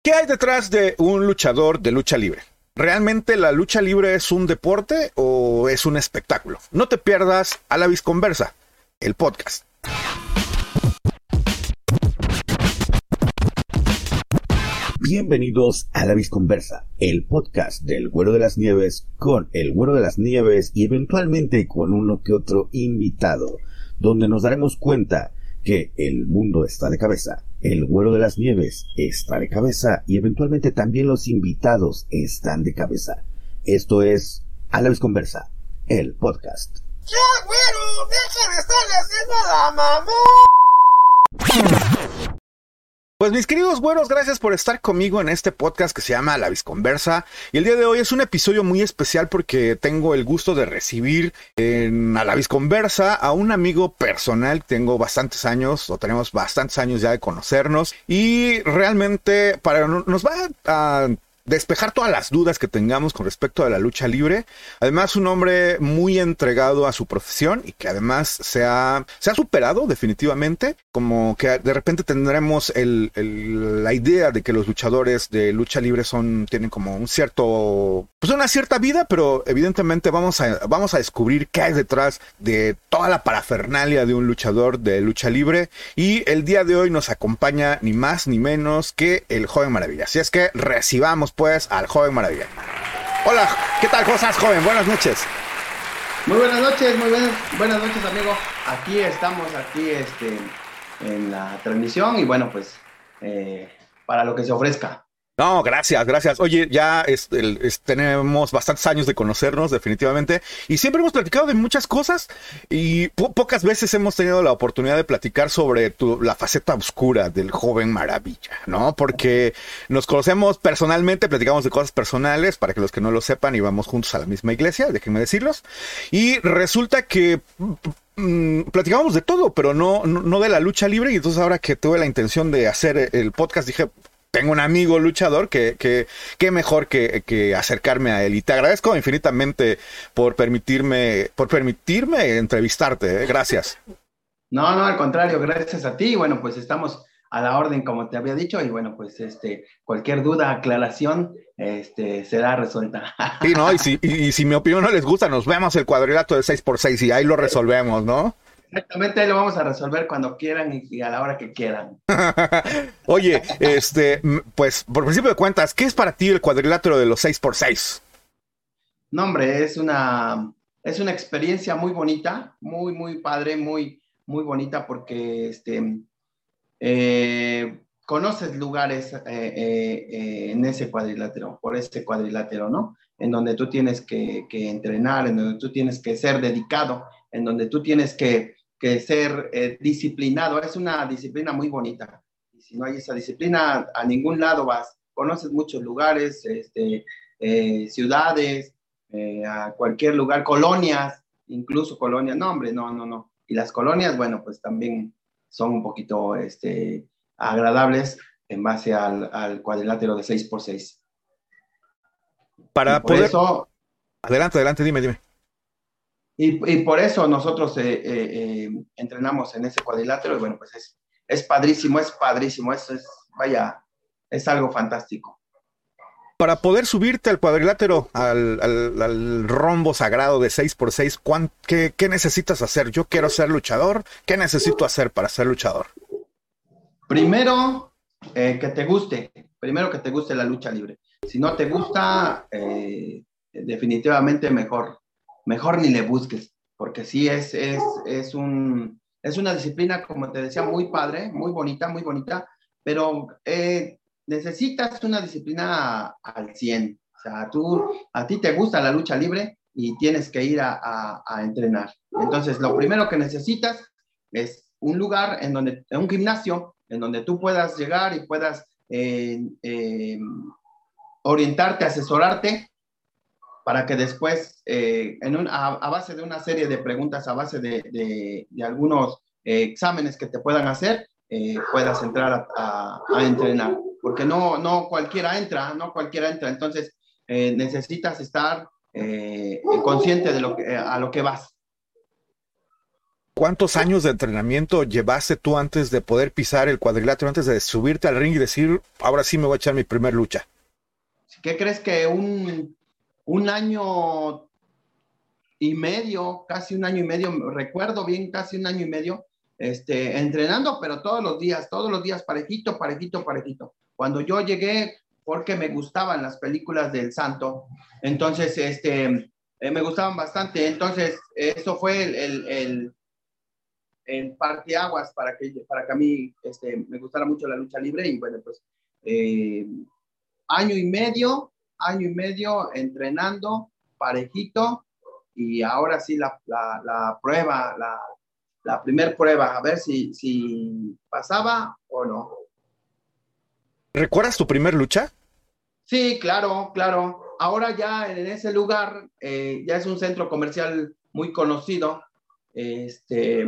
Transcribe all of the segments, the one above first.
¿Qué hay detrás de un luchador de lucha libre? ¿Realmente la lucha libre es un deporte o es un espectáculo? No te pierdas a la Visconversa, el podcast. Bienvenidos a La Visconversa, el podcast del Güero de las Nieves con el Güero de las Nieves y eventualmente con uno que otro invitado, donde nos daremos cuenta que el mundo está de cabeza, el Güero de las Nieves está de cabeza y eventualmente también los invitados están de cabeza. Esto es A la Visconversa, el podcast. ¡Ya, güero! ¡Deja de estarle haciendo la! Pues mis queridos güeros, gracias por estar conmigo en este podcast que se llama La Visconversa. Y el día de hoy es un episodio muy especial porque tengo el gusto de recibir en a La Visconversa a un amigo personal. Tengo bastantes años, o tenemos bastantes años ya de conocernos. Y realmente para nos va a despejar todas las dudas que tengamos con respecto a la lucha libre. Además, un hombre muy entregado a su profesión y que además se ha, se ha superado definitivamente. Como que de repente tendremos la idea de que los luchadores de lucha libre son, tienen como un cierto, pues una cierta vida, pero evidentemente vamos a, vamos a descubrir qué hay detrás de toda la parafernalia de un luchador de lucha libre. Y el día de hoy nos acompaña ni más ni menos que el joven maravilla. Así es que recibamos pues al joven maravilla. Hola, ¿qué tal? ¿Cómo estás, joven? Buenas noches. Muy buenas noches, muy buenas, buenas noches, amigo. Aquí estamos, aquí este, en la transmisión y bueno, pues eh, para lo que se ofrezca. No, gracias, gracias. Oye, ya es, el, es, tenemos bastantes años de conocernos, definitivamente, y siempre hemos platicado de muchas cosas y po pocas veces hemos tenido la oportunidad de platicar sobre la faceta oscura del joven maravilla, ¿no? Porque nos conocemos personalmente, platicamos de cosas personales, para que los que no lo sepan, íbamos juntos a la misma iglesia, déjenme decirlos, y resulta que mm, platicábamos de todo, pero no, no de la lucha libre, y entonces ahora que tuve la intención de hacer el podcast, dije, tengo un amigo luchador que, que, que mejor que, que, acercarme a él. Y te agradezco infinitamente por permitirme, por permitirme entrevistarte. ¿eh? Gracias. No, no, al contrario, gracias a ti. Bueno, pues estamos a la orden, como te había dicho, y bueno, pues este, cualquier duda, aclaración, este, será resuelta. Sí, no, y si, y, y si mi opinión no les gusta, nos vemos el cuadrilátero de 6x6 y ahí lo resolvemos, ¿no? Exactamente, ahí lo vamos a resolver cuando quieran y a la hora que quieran. Oye, este, pues por principio de cuentas, ¿qué es para ti el cuadrilátero de los 6x6? No, hombre, es una, es una experiencia muy bonita, muy, muy padre, muy, muy bonita porque este, eh, conoces lugares eh, eh, en ese cuadrilátero, por ese cuadrilátero, ¿no? En donde tú tienes que, que, entrenar, en donde tú tienes que ser dedicado, en donde tú tienes que, que ser eh, disciplinado. Es una disciplina muy bonita. Y si no hay esa disciplina, a ningún lado vas. Conoces muchos lugares, este, eh, ciudades, eh, a cualquier lugar, colonias, incluso colonias. No, hombre, no, no, no. Y las colonias, bueno, pues también son un poquito este, agradables en base al, al cuadrilátero de 6x6. Para poder... Eso, adelante, adelante, dime, dime. Y, y, por eso nosotros eh, eh, eh, entrenamos en ese cuadrilátero y bueno, pues es, es padrísimo, es padrísimo, es, es, vaya, es algo fantástico. Para poder subirte al cuadrilátero, al, al, al rombo sagrado de 6x6, qué, ¿qué, necesitas hacer? Yo quiero ser luchador, ¿qué necesito hacer para ser luchador? Primero, eh, que te guste, primero que te guste la lucha libre. Si no te gusta, definitivamente mejor mejor ni le busques, porque sí es, es, es, un, es una disciplina, como te decía, muy padre, muy bonita, muy bonita, pero eh, necesitas una disciplina al 100. O sea, tú, a ti te gusta la lucha libre y tienes que ir a, a, entrenar. Entonces, lo primero que necesitas es un lugar en donde, un gimnasio, en donde tú puedas llegar y puedas eh, eh, orientarte, asesorarte para que después, eh, en un, a, a, base de una serie de preguntas, a base de, de, de algunos eh, exámenes que te puedan hacer, eh, puedas entrar a, a, a, entrenar. Porque no, no cualquiera entra, no cualquiera entra. Entonces, necesitas estar consciente de lo que, a lo que vas. ¿Cuántos años de entrenamiento llevaste tú antes de poder pisar el cuadrilátero, antes de subirte al ring y decir, ahora sí me voy a echar mi primer lucha? ¿Qué crees que un, un año y medio, casi un año y medio, recuerdo bien, casi un año y medio, este, entrenando, pero todos los días, todos los días, parejito, parejito, parejito. Cuando yo llegué, porque me gustaban las películas del santo, entonces, este, eh, me gustaban bastante, entonces, eso fue el, el, el, el parteaguas para que, para que a mí este, me gustara mucho la lucha libre y bueno, pues eh, año y medio, año y medio entrenando parejito y ahora sí la, la, la prueba, la, la primer prueba, a ver si, si pasaba o no. ¿Recuerdas tu primer lucha? Sí, claro, claro. Ahora ya en ese lugar eh, ya es un centro comercial muy conocido. Este,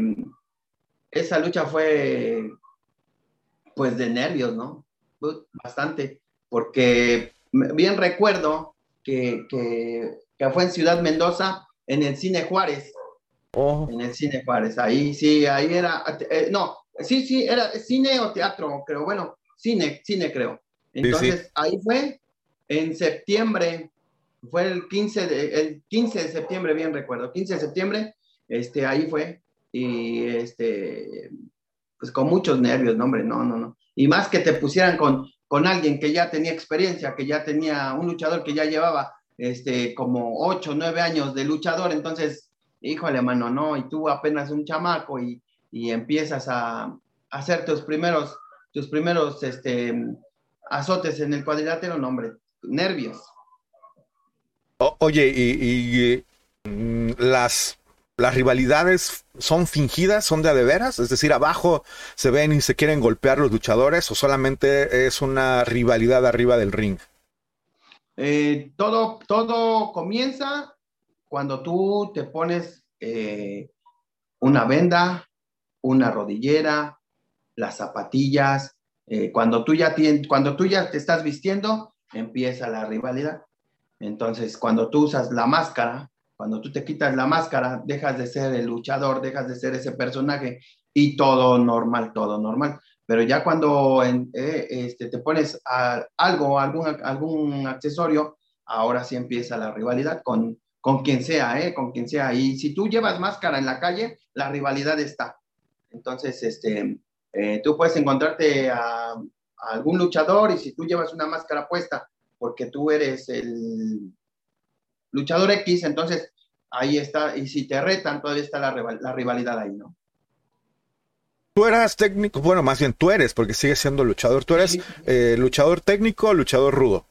esa lucha fue pues de nervios, ¿no? Bastante, porque bien recuerdo que, que, que fue en Ciudad Mendoza, en el Cine Juárez. Oh. En el Cine Juárez, ahí sí, ahí era, eh, no, sí, sí, era cine o teatro, creo, bueno, cine, cine creo. Entonces, Sí, sí. ahí fue en septiembre, fue el 15 de, el 15 de septiembre, bien recuerdo, 15 de septiembre, este, ahí fue, y este, pues con muchos nervios, no, hombre, no, no, no. Y más que te pusieran con, con alguien que ya tenía experiencia, que ya tenía un luchador que ya llevaba, este, como 8, 9 años de luchador, entonces, híjole, mano, no, y tú apenas un chamaco y, y empiezas a, hacer tus primeros, tus primeros, este, azotes en el cuadrilátero, no, hombre, nervios. Oye, y, y, mm, las, las rivalidades son fingidas, son de a de veras, es decir, abajo se ven y se quieren golpear los luchadores o solamente es una rivalidad arriba del ring. Eh, todo, todo comienza cuando tú te pones eh, una venda, una rodillera, las zapatillas, eh, cuando, tú ya cuando tú ya te estás vistiendo, empieza la rivalidad. Entonces, cuando tú usas la máscara, cuando tú te quitas la máscara, dejas de ser el luchador, dejas de ser ese personaje y todo normal, todo normal. Pero ya cuando en- eh, este, te pones a- algo, algún, algún accesorio, ahora sí empieza la rivalidad con, con quien sea, ¿eh? Con quien sea. Y si tú llevas máscara en la calle, la rivalidad está. Entonces, este, eh, tú puedes encontrarte a, a algún luchador y si tú llevas una máscara puesta porque tú eres el luchador X, entonces ahí está. Y si te retan, todavía está la, rival- la rivalidad ahí, ¿no? Tú eras técnico, bueno, más bien tú eres, porque sigues siendo luchador. Tú eres Sí. eh, luchador técnico, luchador rudo.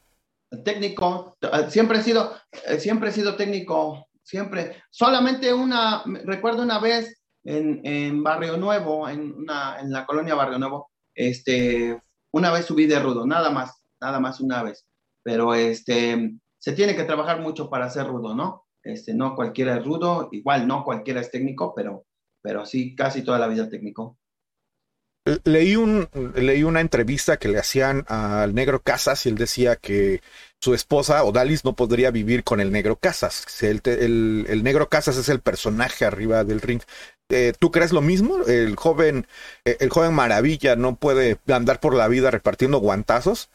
técnico, eh, siempre he sido, eh, siempre he sido técnico, siempre. Solamente una, recuerdo una vez en, en Barrio Nuevo, en, una, en la colonia Barrio Nuevo, este, una vez subí de rudo, nada más, nada más una vez. Pero este, se tiene que trabajar mucho para ser rudo, ¿no? Este, no cualquiera es rudo, igual no cualquiera es técnico, pero, pero sí casi toda la vida técnico. Leí, un, leí una entrevista que le hacían al negro Casas y él decía que su esposa Odalis no podría vivir con el negro Casas. El, el, el negro Casas es el personaje arriba del ring. Eh, ¿Tú crees lo mismo? ¿El joven, eh, el joven maravilla no puede andar por la vida repartiendo guantazos?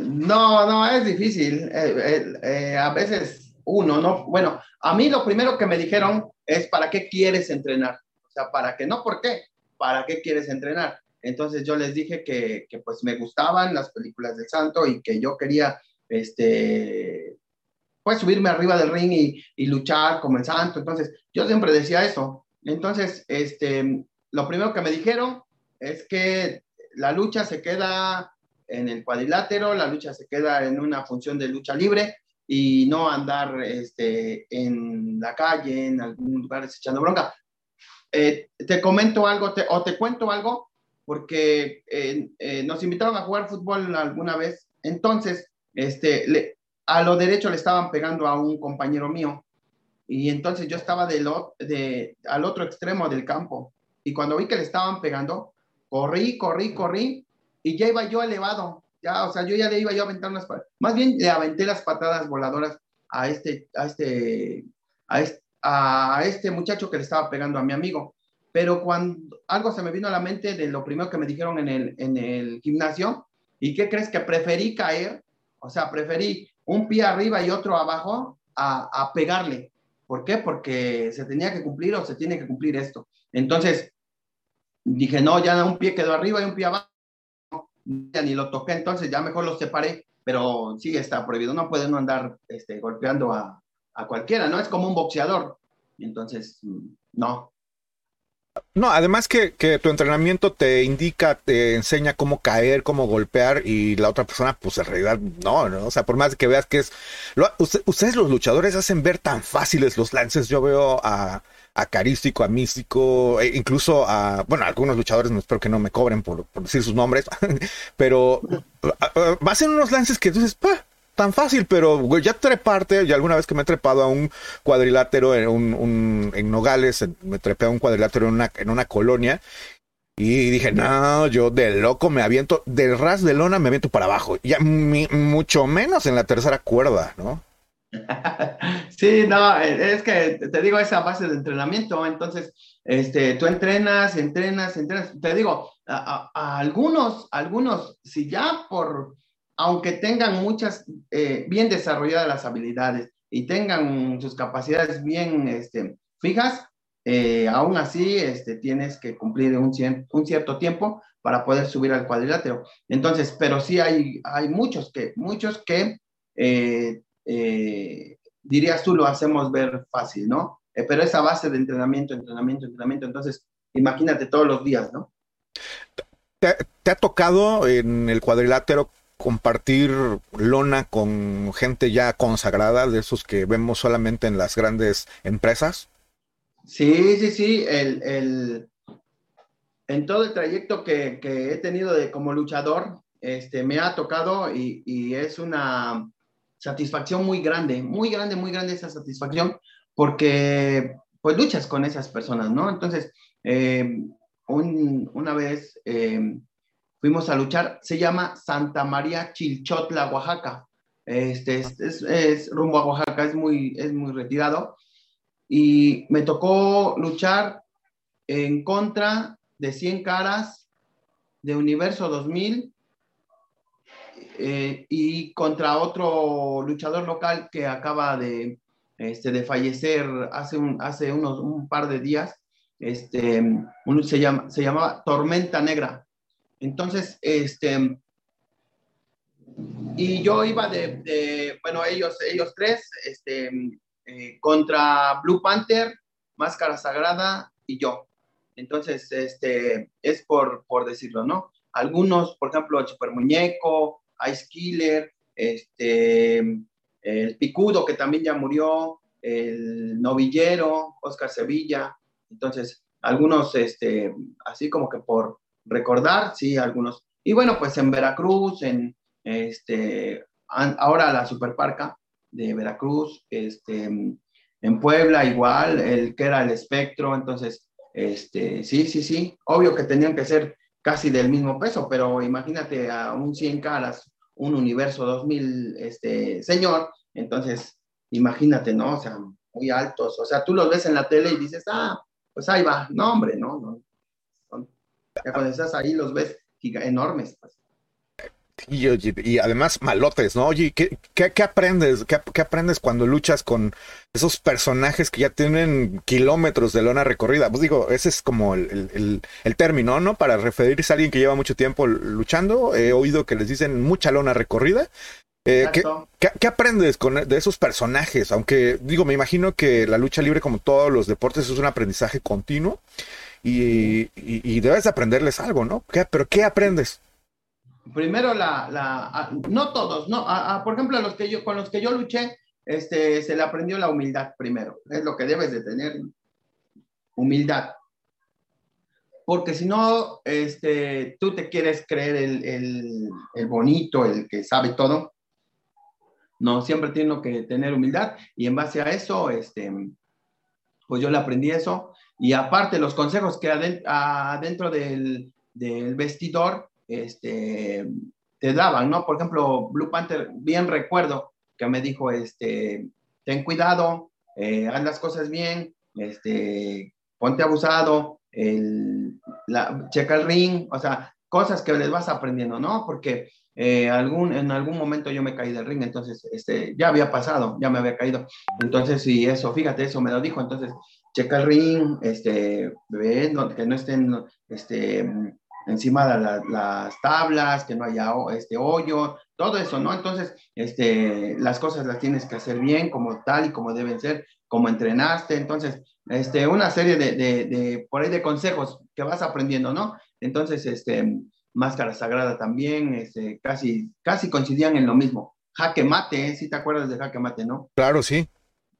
No, no, es difícil. Eh, eh, eh, a veces uno, ¿no? Bueno, a mí lo primero que me dijeron es, ¿para qué quieres entrenar? O sea, ¿para qué? No, ¿por qué? ¿Para qué quieres entrenar? Entonces yo les dije que, que pues me gustaban las películas del santo y que yo quería, este, pues subirme arriba del ring y, y luchar como el santo. Entonces yo siempre decía eso. Entonces, este, lo primero que me dijeron es que la lucha se queda en el cuadrilátero, la lucha se queda en una función de lucha libre y no andar este, en la calle, en algún lugar echando bronca. Eh, te comento algo te, o te cuento algo, porque eh, eh, nos invitaron a jugar fútbol alguna vez, entonces este, le, a lo derecho le estaban pegando a un compañero mío. Y entonces yo estaba de lo, de, al otro extremo del campo. Y cuando vi que le estaban pegando, corrí, corrí, corrí y ya iba yo elevado, ya, o sea, yo ya le iba yo a aventar unas, más bien le aventé las patadas voladoras a este, a este, a este, muchacho que le estaba pegando a mi amigo. Pero cuando algo se me vino a la mente de lo primero que me dijeron en el, en el gimnasio, ¿y qué crees que preferí caer? O sea, preferí un pie arriba y otro abajo a, a pegarle. ¿Por qué? Porque se tenía que cumplir o se tiene que cumplir esto. Entonces, dije, no, ya un pie quedó arriba y un pie abajo, ya ni lo toqué, entonces ya mejor los separé, pero sí está prohibido, no puede no andar este, golpeando a, a cualquiera, ¿no? Es como un boxeador, entonces, mm, no, no, además que, que, tu entrenamiento te indica, te enseña cómo caer, cómo golpear y la otra persona, pues en realidad no, ¿no? O sea, por más que veas que es... Usted, ustedes los luchadores hacen ver tan fáciles los lances. Yo veo a, a Carístico, a Místico, e incluso a, bueno, algunos luchadores, no espero que no me cobren por, decir sus nombres, pero hacen unos lances que dices. Tan fácil, pero güey, ya treparte, ya alguna vez que me he trepado a un cuadrilátero en, Nogales, me trepé a un cuadrilátero en una, en una colonia y dije, no, yo de loco me aviento, del ras de lona me aviento para abajo, ya mucho menos en la tercera cuerda, ¿no? Sí, no, es que te digo esa base de entrenamiento, entonces, este, tú entrenas, entrenas, entrenas, te digo, a, a algunos, algunos, si ya por, aunque tengan muchas, eh, bien desarrolladas las habilidades y tengan sus capacidades bien este, fijas, eh, aún así este, tienes que cumplir un, cierto tiempo para poder subir al cuadrilátero. Entonces, pero sí hay, hay muchos que, muchos que eh, dirías tú lo hacemos ver fácil, ¿no? pero esa base de entrenamiento, entrenamiento, entrenamiento, entonces imagínate todos los días, ¿no? ¿Te, ha tocado en el cuadrilátero compartir lona con gente ya consagrada, de esos que vemos solamente en las grandes empresas? Sí, sí, sí. El, el, en todo el trayecto que, que, he tenido de, como luchador, este, me ha tocado y, y, es una satisfacción muy grande, muy grande, muy grande esa satisfacción, porque pues luchas con esas personas, ¿no? Entonces, eh, un, una vez... Eh, fuimos a luchar, se llama Santa María Chilchotla, Oaxaca. Este, es, rumbo a Oaxaca, es muy, es muy retirado. Y me tocó luchar en contra de 100 caras de Universo 2000 eh, y contra otro luchador local que acaba de, este, de fallecer hace, un, hace unos, un par de días. Este, se, llama, se llamaba Tormenta Negra. Entonces, este, y yo iba de, bueno, ellos, ellos tres, este, eh, contra Blue Panther, Máscara Sagrada y yo. Entonces, este, es por, por decirlo, ¿no? Algunos, por ejemplo, el Super Muñeco, Ice Killer, este, el Picudo, que también ya murió, el Novillero, Oscar Sevilla. Entonces, algunos, este, así como que por, recordar, sí, algunos. Y bueno, pues en Veracruz, en este, ahora la Superparca de Veracruz, este, en Puebla igual, el que era el espectro, entonces, este, sí, sí, sí, obvio que tenían que ser casi del mismo peso, pero imagínate a un 100 caras, un universo 2000, este, señor, entonces, imagínate, ¿no? O sea, muy altos, o sea, tú los ves en la tele y dices, ah, pues ahí va, no, hombre, no, no, ya cuando estás ahí los ves enormes. Pues. Y, y, además malotes, ¿no? Oye, ¿qué, qué, aprendes? ¿Qué, aprendes cuando luchas con esos personajes que ya tienen kilómetros de lona recorrida? Pues digo, ese es como el, el, el, término, ¿no? Para referirse a alguien que lleva mucho tiempo luchando. He oído que les dicen mucha lona recorrida. Eh, ¿qué, ¿qué, aprendes con, de esos personajes? Aunque, digo, me imagino que la lucha libre, como todos los deportes, es un aprendizaje continuo y, debes aprenderles algo, ¿no? ¿Pero qué aprendes? Primero, la, no todos, no, por ejemplo, los que yo, con los que yo luché, este, se le aprendió la humildad primero, es lo que debes de tener, humildad. Porque si no, este, tú te quieres creer el, el bonito, el que sabe todo, no, siempre tengo que tener humildad y en base a eso, este, pues yo le aprendí eso y aparte, los consejos que adentro del, vestidor este, te daban, ¿no? Por ejemplo, Blue Panther, bien recuerdo que me dijo, este, ten cuidado, eh, haz las cosas bien, este, ponte abusado, la, checa el ring, o sea, cosas que les vas aprendiendo, ¿no? Porque eh, en algún momento yo me caí del ring, entonces este, ya había pasado, ya me había caído. Entonces, sí, eso, fíjate, eso me lo dijo. Entonces, checa el ring, este, ve, que no estén este, encima de las tablas, que no haya este hoyo, todo eso, ¿no? Entonces, este, las cosas las tienes que hacer bien, como tal y como deben ser, como entrenaste. Entonces, este, una serie de, de, de por ahí de consejos que vas aprendiendo, ¿no? Entonces, este, Máscara Sagrada también, este, casi, casi coincidían en lo mismo. Jaque Mate, ¿eh? si te acuerdas de Jaque Mate, ¿no? Claro, sí.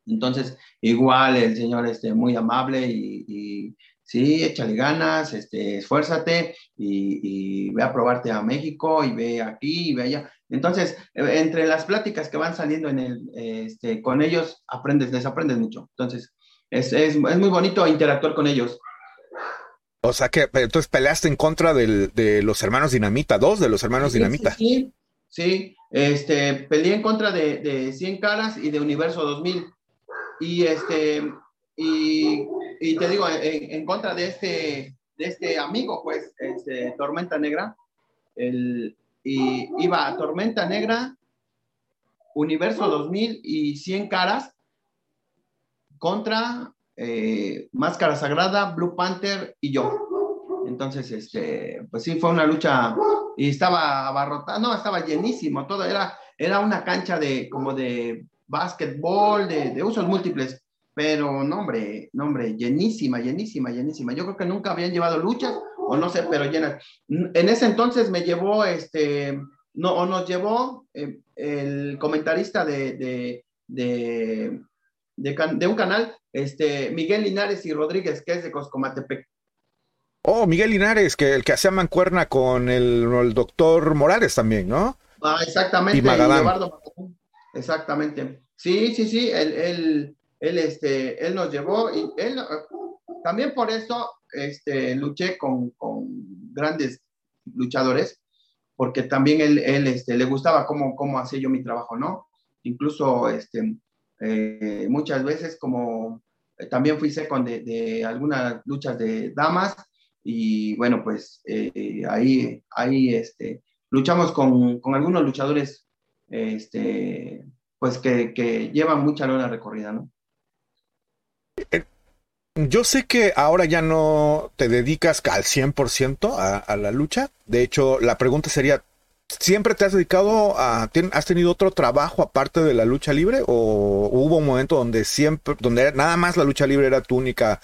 Entonces, igual el señor este, muy amable y, y sí, échale ganas, este, esfuérzate y, y, ve a probarte a México y ve aquí y ve allá. Entonces, eh, entre las pláticas que van saliendo en el, este, con ellos, aprendes, les aprendes mucho. Entonces, es, es, es muy bonito interactuar con ellos. O sea que entonces peleaste en contra del, de los hermanos Dinamita, dos de los hermanos sí, Dinamita. Sí, sí, este, peleé en contra de, de 100 caras y de Universo 2000. Y este, y, te digo, en, en, contra de este, de este amigo, pues, este, Tormenta Negra, el, y iba a Tormenta Negra, Universo 2000 y 100 caras contra eh, Máscara Sagrada, Blue Panther y yo. Entonces, este, pues sí, fue una lucha y estaba abarrotada, no, estaba llenísimo, todo era, era una cancha de como de básquetbol, de, de usos múltiples, pero no, hombre, no, hombre, llenísima, llenísima, llenísima. Yo creo que nunca habían llevado luchas, o no sé, pero llenas. En ese entonces me llevó, este, no, o nos llevó eh, el comentarista de, de, de, de, de un canal, este, Miguel Linares y Rodríguez, que es de Coscomatepec. Oh, Miguel Linares, que el que hacía mancuerna con el, el doctor Morales también, ¿no? Ah, exactamente. Y Magadán. Exactamente. Sí, sí, sí, él, él, él, este, él nos llevó y él, también por eso este, luché con, con grandes luchadores, porque también él, él este, le gustaba cómo, cómo hacía yo mi trabajo, ¿no? Incluso este, eh, muchas veces como eh, también fui second de, de, algunas luchas de damas y bueno, pues eh, ahí, ahí este, luchamos con, con, algunos luchadores este, pues que, que llevan mucha lona recorrida, ¿no? Yo sé que ahora ya no te dedicas al 100% a, a la lucha. De hecho, la pregunta sería, ¿Siempre te has dedicado a, has tenido otro trabajo aparte de la lucha libre o hubo un momento donde siempre, donde nada más la lucha libre era tu única,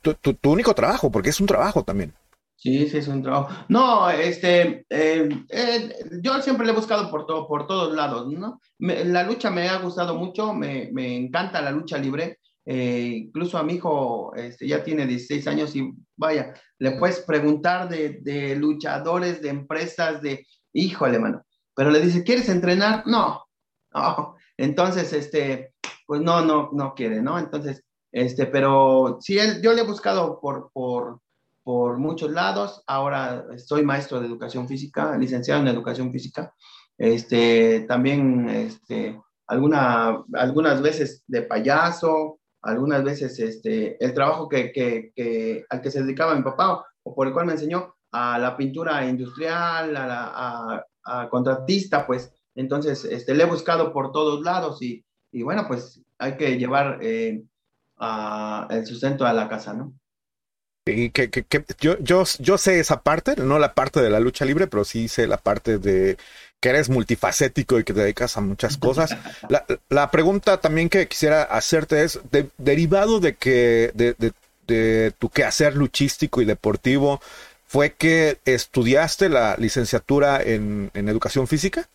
tu, tu, tu único trabajo, porque es un trabajo también? Sí, sí, es un trabajo. No, este, eh, eh, yo siempre le he buscado por, todo, por todos lados, ¿no? La lucha me ha gustado mucho, me, me encanta la lucha libre. Eh, incluso a mi hijo este, ya tiene 16 años y vaya, le puedes preguntar de, de luchadores, de empresas, de, híjole, mano. Pero le dice, ¿quieres entrenar? No, no. Entonces, este, pues no, no, no quiere, ¿no? Entonces, este, pero sí, él, yo le he buscado por, por, por muchos lados. Ahora soy maestro de educación física, licenciado en educación física. Este, también, este, alguna, algunas veces de payaso, algunas veces, este, el trabajo que, que, que, al que se dedicaba mi papá o por el cual me enseñó, a la pintura industrial, a, la, a, contratista, pues entonces este, le he buscado por todos lados y, y bueno, pues hay que llevar eh, a, el sustento a la casa, ¿no? Y que, que, que, yo, yo, yo sé esa parte, no la parte de la lucha libre, pero sí sé la parte de que eres multifacético y que te dedicas a muchas cosas. La, la pregunta también que quisiera hacerte es, de, derivado de que de, de, de tu quehacer luchístico y deportivo, ¿Fue que estudiaste la licenciatura en, en, educación física?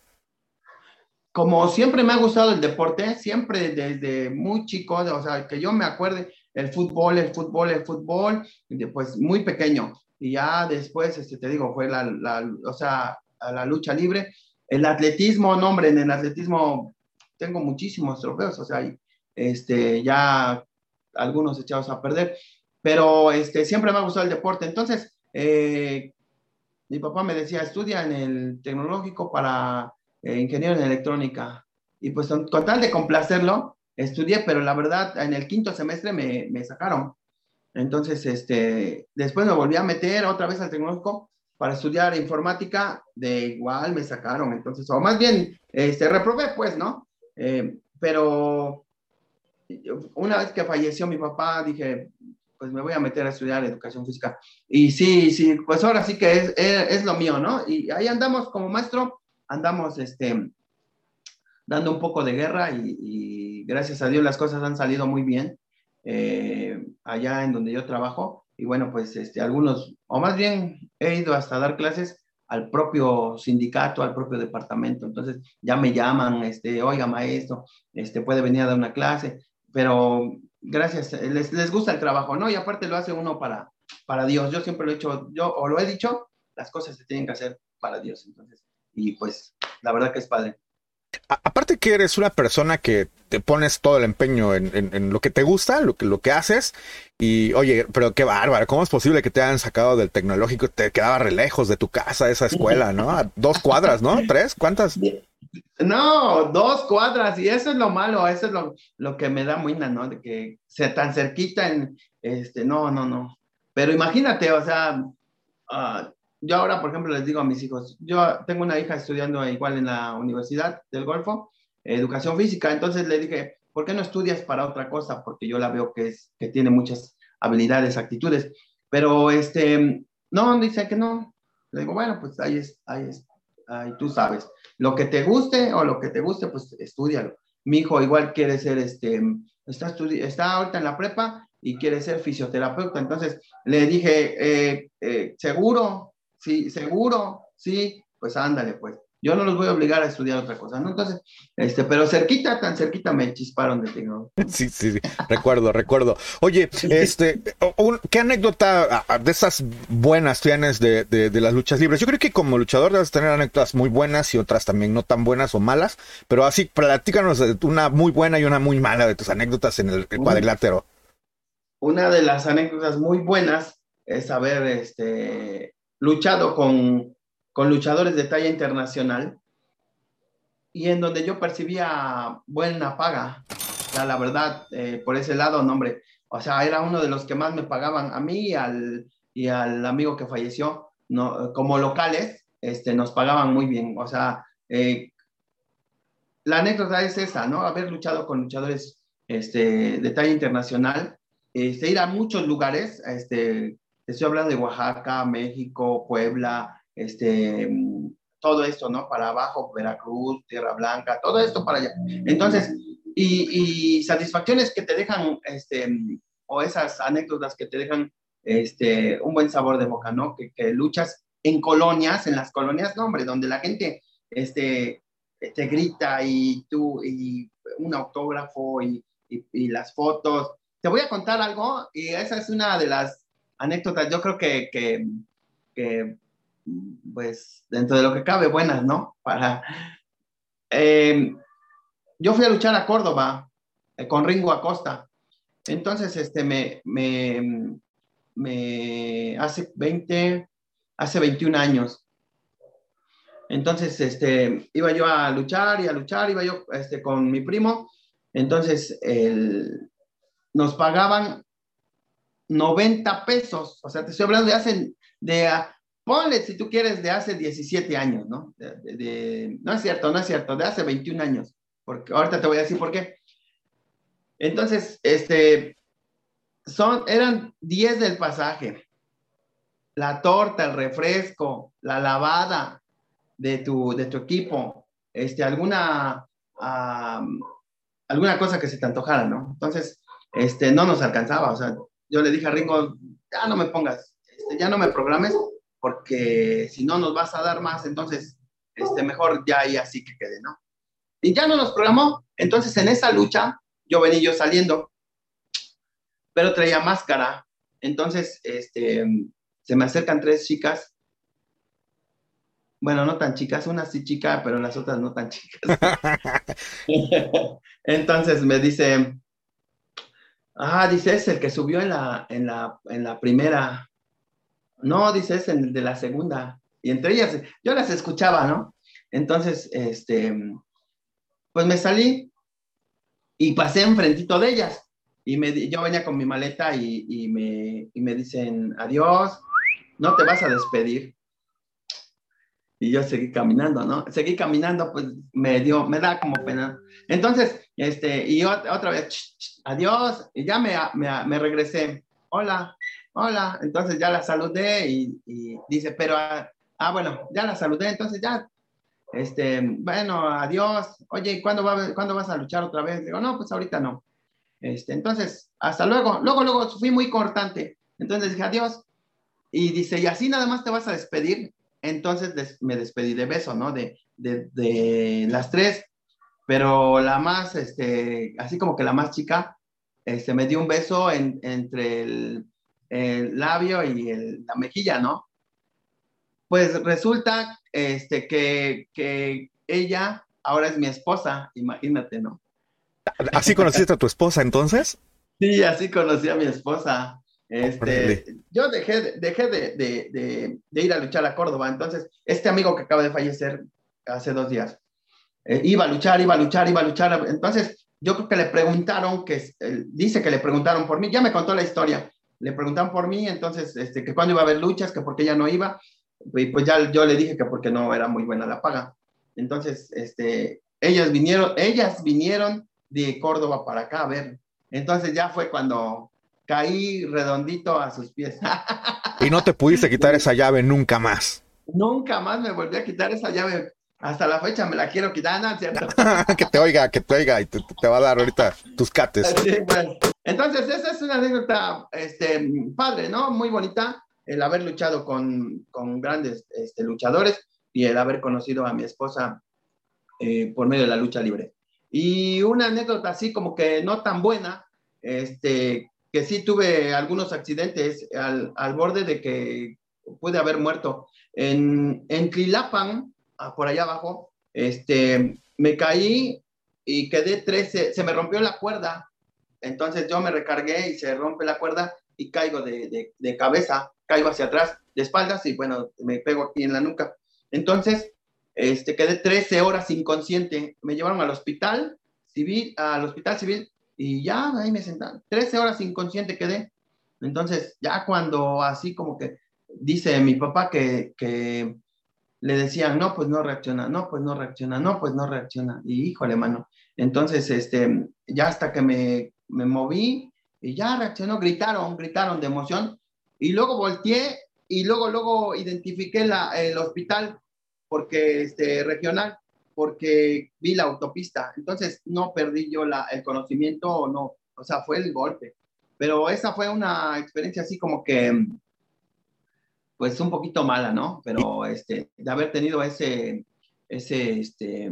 Como siempre me ha gustado el deporte, siempre desde muy chico, o sea, que yo me acuerde, el fútbol, el fútbol, el fútbol, pues muy pequeño. Y ya después, este, te digo, fue la, la, o sea, la lucha libre. El atletismo, no, hombre, en el atletismo tengo muchísimos trofeos, o sea, este, ya algunos echados a perder, pero este, siempre me ha gustado el deporte. Entonces, eh, mi papá me decía, estudia en el tecnológico para eh, ingeniero en electrónica. Y pues con, con, tal de complacerlo, estudié, pero la verdad, en el quinto semestre me, me sacaron. Entonces, este, después me volví a meter otra vez al tecnológico para estudiar informática, de igual me sacaron. Entonces, o más bien, este, reprobé, pues, ¿no? Eh, pero una vez que falleció mi papá, dije, pues me voy a meter a estudiar educación física. Y sí, sí, pues ahora sí que es, es, lo mío, ¿no? Y ahí andamos como maestro, andamos este, dando un poco de guerra y, gracias a Dios las cosas han salido muy bien eh, allá en donde yo trabajo. Y bueno, pues este, algunos, o más bien he ido hasta dar clases al propio sindicato, al propio departamento. Entonces ya me llaman, este, oiga maestro, este, puede venir a dar una clase, pero gracias, les, les gusta el trabajo, ¿no? Y aparte lo hace uno para, para Dios. Yo siempre lo he hecho, yo o lo he dicho, las cosas se tienen que hacer para Dios. Entonces, y pues la verdad que es padre aparte que eres una persona que te pones todo el empeño en, lo que te gusta, lo que, lo que haces, y oye, pero qué bárbaro, ¿cómo es posible que te hayan sacado del tecnológico? Te quedaba re lejos de tu casa esa escuela, ¿no? Dos cuadras, ¿no? ¿Tres? ¿Cuántas? No, dos cuadras, y eso es lo malo, eso es lo, lo que me da muina, ¿no? De que sea tan cerquita en, este, no, no, no. Pero imagínate, o sea, uh, yo ahora, por ejemplo, les digo a mis hijos, yo tengo una hija estudiando igual en la Universidad del Golfo, educación física, entonces le dije, ¿por qué no estudias para otra cosa? Porque yo la veo que, es, que tiene muchas habilidades, actitudes, pero este, no, dice que no. Le digo, bueno, pues ahí es, ahí es, ahí tú sabes. Lo que te guste o lo que te guste, pues estudialo. Mi hijo igual quiere ser, este, está, está ahorita en la prepa y quiere ser fisioterapeuta. Entonces le dije, eh, eh, seguro, sí, seguro, sí, pues ándale, pues. Yo no los voy a obligar a estudiar otra cosa, ¿no? Entonces, este, pero cerquita, tan cerquita me chisparon de tengo. Sí, sí, sí, recuerdo, recuerdo. Oye, este, ¿qué anécdota de esas buenas tienes de, de, las luchas libres? Yo creo que como luchador debes tener anécdotas muy buenas y otras también no tan buenas o malas, pero así, platícanos una muy buena y una muy mala de tus anécdotas en el, cuadrilátero. Una de las anécdotas muy buenas es haber, este, luchado con, con luchadores de talla internacional y en donde yo percibía buena paga. la verdad, eh, por ese lado, no, hombre, o sea, era uno de los que más me pagaban a mí y al, y al amigo que falleció, no, como locales, este, nos pagaban muy bien. O sea, eh, la anécdota es esa, ¿no? Haber luchado con luchadores este, de talla internacional, este, ir a muchos lugares, este, estoy hablando de Oaxaca, México, Puebla, este, todo esto, ¿no? Para abajo, Veracruz, Tierra Blanca, todo esto para allá. Entonces, y, satisfacciones que te dejan, este, o esas anécdotas que te dejan este, un buen sabor de boca, ¿no? Que, luchas en colonias, en las colonias, no, hombre, donde la gente este, te grita y tú, y un autógrafo y, y las fotos. Te voy a contar algo, y esa es una de las anécdotas, yo creo que, que, pues, dentro de lo que cabe, buenas, ¿no? Para... Eh, yo fui a luchar a Córdoba eh, con Ringo Acosta. Entonces, este, me, me, me, hace 20, hace 21 años. Entonces, este, iba yo a luchar y a luchar, iba yo este, con mi primo. Entonces, el, nos pagaban 90 pesos. O sea, te estoy hablando de hace, de, ponle si tú quieres, de hace 17 años, ¿no? No es cierto, no es cierto, de hace 21 años. Porque ahorita te voy a decir por qué. Entonces, este, son, eran 10 del pasaje. La torta, el refresco, la lavada de tu, de tu equipo, este, alguna, alguna cosa que se te antojara, ¿no? Entonces, este, no nos alcanzaba, o sea, yo le dije a Ringo, ya no me pongas, este, ya no me programes, porque si no nos vas a dar más, entonces, este, mejor ya y así que quede, ¿no? Y ya no nos programó, entonces en esa lucha yo venía yo saliendo, pero traía máscara, entonces, este, se me acercan tres chicas, bueno, no tan chicas, una sí chica, pero las otras no tan chicas. entonces me dice, Ah, dice, es el que subió en la, en la, en la primera. No, dice, es el de la segunda. Y entre ellas, yo las escuchaba, ¿no? Entonces, este, pues me salí y pasé enfrentito de ellas. Y me, yo venía con mi maleta y, y, me, y me dicen, adiós, no te vas a despedir. Y yo seguí caminando, ¿no? Seguí caminando, pues me dio, me da como pena. Entonces, este, y otra vez, adiós, y ya me, me, regresé. Hola, hola. Entonces ya la saludé y, y dice, pero, ah, ah, bueno, ya la saludé, entonces ya, este, bueno, adiós. Oye, ¿cuándo, va, ¿cuándo vas a luchar otra vez? Digo, no, pues ahorita no. Este, entonces, hasta luego. Luego, luego, fui muy cortante. Entonces dije, adiós. Y dice, ¿y así nada más te vas a despedir? Entonces me despedí de beso, ¿no? De, de, de, las tres, pero la más, este, así como que la más chica, este, me dio un beso en, entre el, el, labio y el, la mejilla, ¿no? Pues resulta este, que, que ella ahora es mi esposa, imagínate, ¿no? ¿Así conociste a tu esposa entonces? Sí, así conocí a mi esposa. Este, yo dejé, dejé de, de, de, ir a luchar a Córdoba, entonces este amigo que acaba de fallecer hace dos días, eh, iba a luchar, iba a luchar, iba a luchar, entonces yo creo que le preguntaron, que eh, dice que le preguntaron por mí, ya me contó la historia, le preguntaron por mí, entonces este, que cuándo iba a haber luchas, que porque ya no iba, y pues ya yo le dije que porque no era muy buena la paga. Entonces, este, ellas vinieron, ellas vinieron de Córdoba para acá a ver. Entonces ya fue cuando caí redondito a sus pies. y no te pudiste quitar esa llave nunca más. Nunca más me volví a quitar esa llave. Hasta la fecha me la quiero quitar, ¿no? ¿cierto? que te oiga, que te oiga y te, va a dar ahorita tus cates. Entonces, esa es una anécdota este, padre, ¿no? Muy bonita el haber luchado con, con grandes este, luchadores y el haber conocido a mi esposa eh, por medio de la lucha libre. Y una anécdota así como que no tan buena, este, que sí tuve algunos accidentes al, al borde de que pude haber muerto. En, en Tlilapan, por allá abajo, este, me caí y quedé 13, se me rompió la cuerda. Entonces yo me recargué y se rompe la cuerda y caigo de, de, cabeza, caigo hacia atrás, de espaldas y bueno, me pego aquí en la nuca. Entonces, este, quedé 13 horas inconsciente. Me llevaron al hospital civil, al hospital civil y ya ahí me sentaron. 13 horas inconsciente quedé. Entonces, ya cuando así como que dice mi papá que, que le decían, no, pues no reacciona, no, pues no reacciona, no, pues no reacciona. Y híjole, mano. Entonces, este, ya hasta que me, me moví y ya reaccionó, gritaron, gritaron de emoción. Y luego volteé y luego, luego identifiqué la, el hospital porque, este, regional porque vi la autopista. Entonces no perdí yo la, el conocimiento no, o sea, fue el golpe. Pero esa fue una experiencia así como que, pues un poquito mala, ¿no? Pero este, de haber tenido ese, ese, este,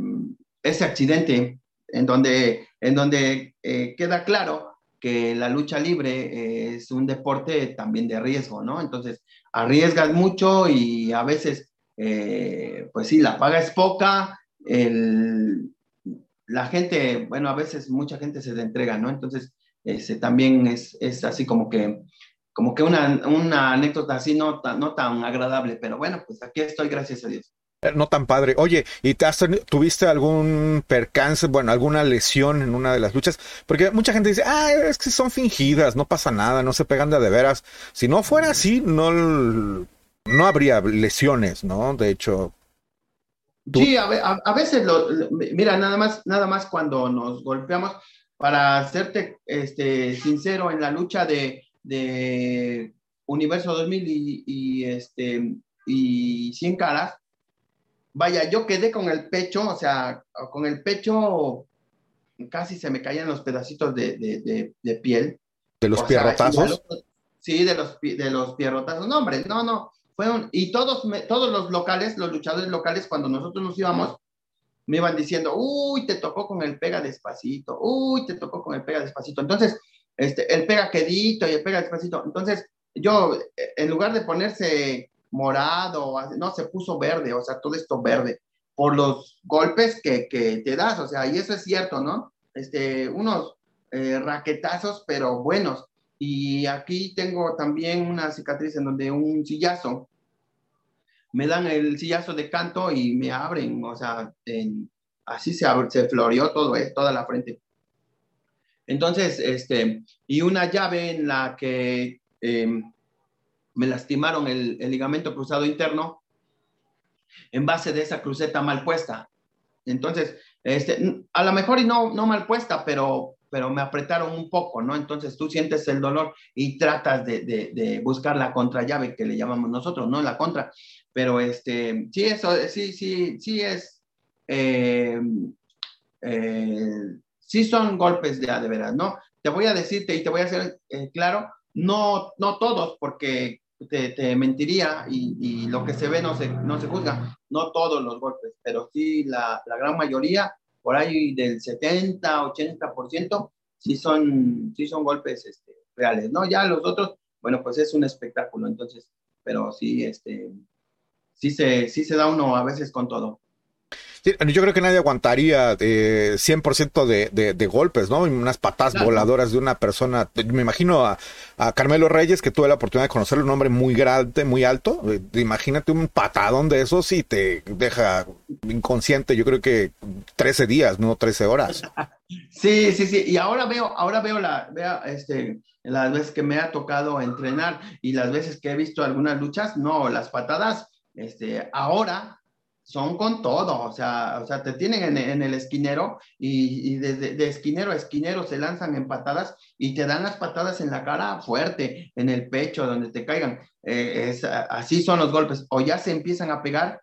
ese accidente en donde, en donde eh, queda claro que la lucha libre es un deporte también de riesgo, ¿no? Entonces, arriesgas mucho y a veces, eh, pues sí, la paga es poca, el, la gente, bueno, a veces mucha gente se le entrega, ¿no? Entonces, ese también es, es así como que, como que una, una anécdota así no, no tan agradable, pero bueno, pues aquí estoy, gracias a Dios. Eh, no tan padre. Oye, ¿y te has, tuviste algún percance, bueno, alguna lesión en una de las luchas? Porque mucha gente dice, ah, es que son fingidas, no pasa nada, no se pegan de, de veras. Si no fuera así, no, no habría lesiones, ¿no? De hecho, Sí, a, veces, lo, mira, nada más, nada más cuando nos golpeamos, para serte este, sincero, en la lucha de, de Universo 2000 y, y, este, y 100 caras, vaya, yo quedé con el pecho, o sea, con el pecho casi se me caían los pedacitos de, de, de, piel. ¿De los pierrotazos? sí, de los, de los pierrotazos. No, hombre, no, no y todos, todos los locales, los luchadores locales, cuando nosotros nos íbamos, me iban diciendo, uy, te tocó con el pega despacito, uy, te tocó con el pega despacito. Entonces, este, el pega quedito y el pega despacito. Entonces, yo, en lugar de ponerse morado, no, se puso verde, o sea, todo esto verde, por los golpes que, que te das, o sea, y eso es cierto, ¿no? Este, unos eh, raquetazos, pero buenos. Y aquí tengo también una cicatriz en donde un sillazo, me dan el sillazo de canto y me abren, o sea, así se, se floreó todo, eh, toda la frente. Entonces, este, y una llave en la que em, me lastimaron el, ligamento cruzado interno en base de esa cruceta mal puesta. Entonces, este, a lo mejor y no, no mal puesta, pero, pero me apretaron un poco, ¿no? Entonces tú sientes el dolor y tratas de, de, buscar la contrallave que le llamamos nosotros, ¿no? La contra. Pero este, sí, eso, sí, sí, sí es, eh, sí son golpes de, de veras, ¿no? Te voy a decirte y te voy a hacer eh, claro, no, no todos, porque te, te mentiría y, y, lo que se ve no se, no se juzga, no todos los golpes, pero sí la, la gran mayoría, por ahí del 70, 80%, sí son, sí son golpes este, reales, ¿no? Ya los otros, bueno, pues es un espectáculo, entonces, pero sí, este, sí se, sí se da uno a veces con todo. Yo creo que nadie aguantaría eh, 100% de, de, de, golpes, ¿no? Unas patas claro. voladoras de una persona. Me imagino a, a, Carmelo Reyes, que tuve la oportunidad de conocerlo, un hombre muy grande, muy alto. Eh, imagínate un patadón de esos y te deja inconsciente, yo creo que 13 días, no 13 horas. Sí, sí, sí. Y ahora veo, ahora veo la, vea, este, las veces que me ha tocado entrenar y las veces que he visto algunas luchas, no, las patadas, este, ahora son con todo, o sea, o sea te tienen en, el esquinero y, desde de esquinero a esquinero se lanzan en patadas y te dan las patadas en la cara fuerte, en el pecho, donde te caigan. Eh, es, así son los golpes, o ya se empiezan a pegar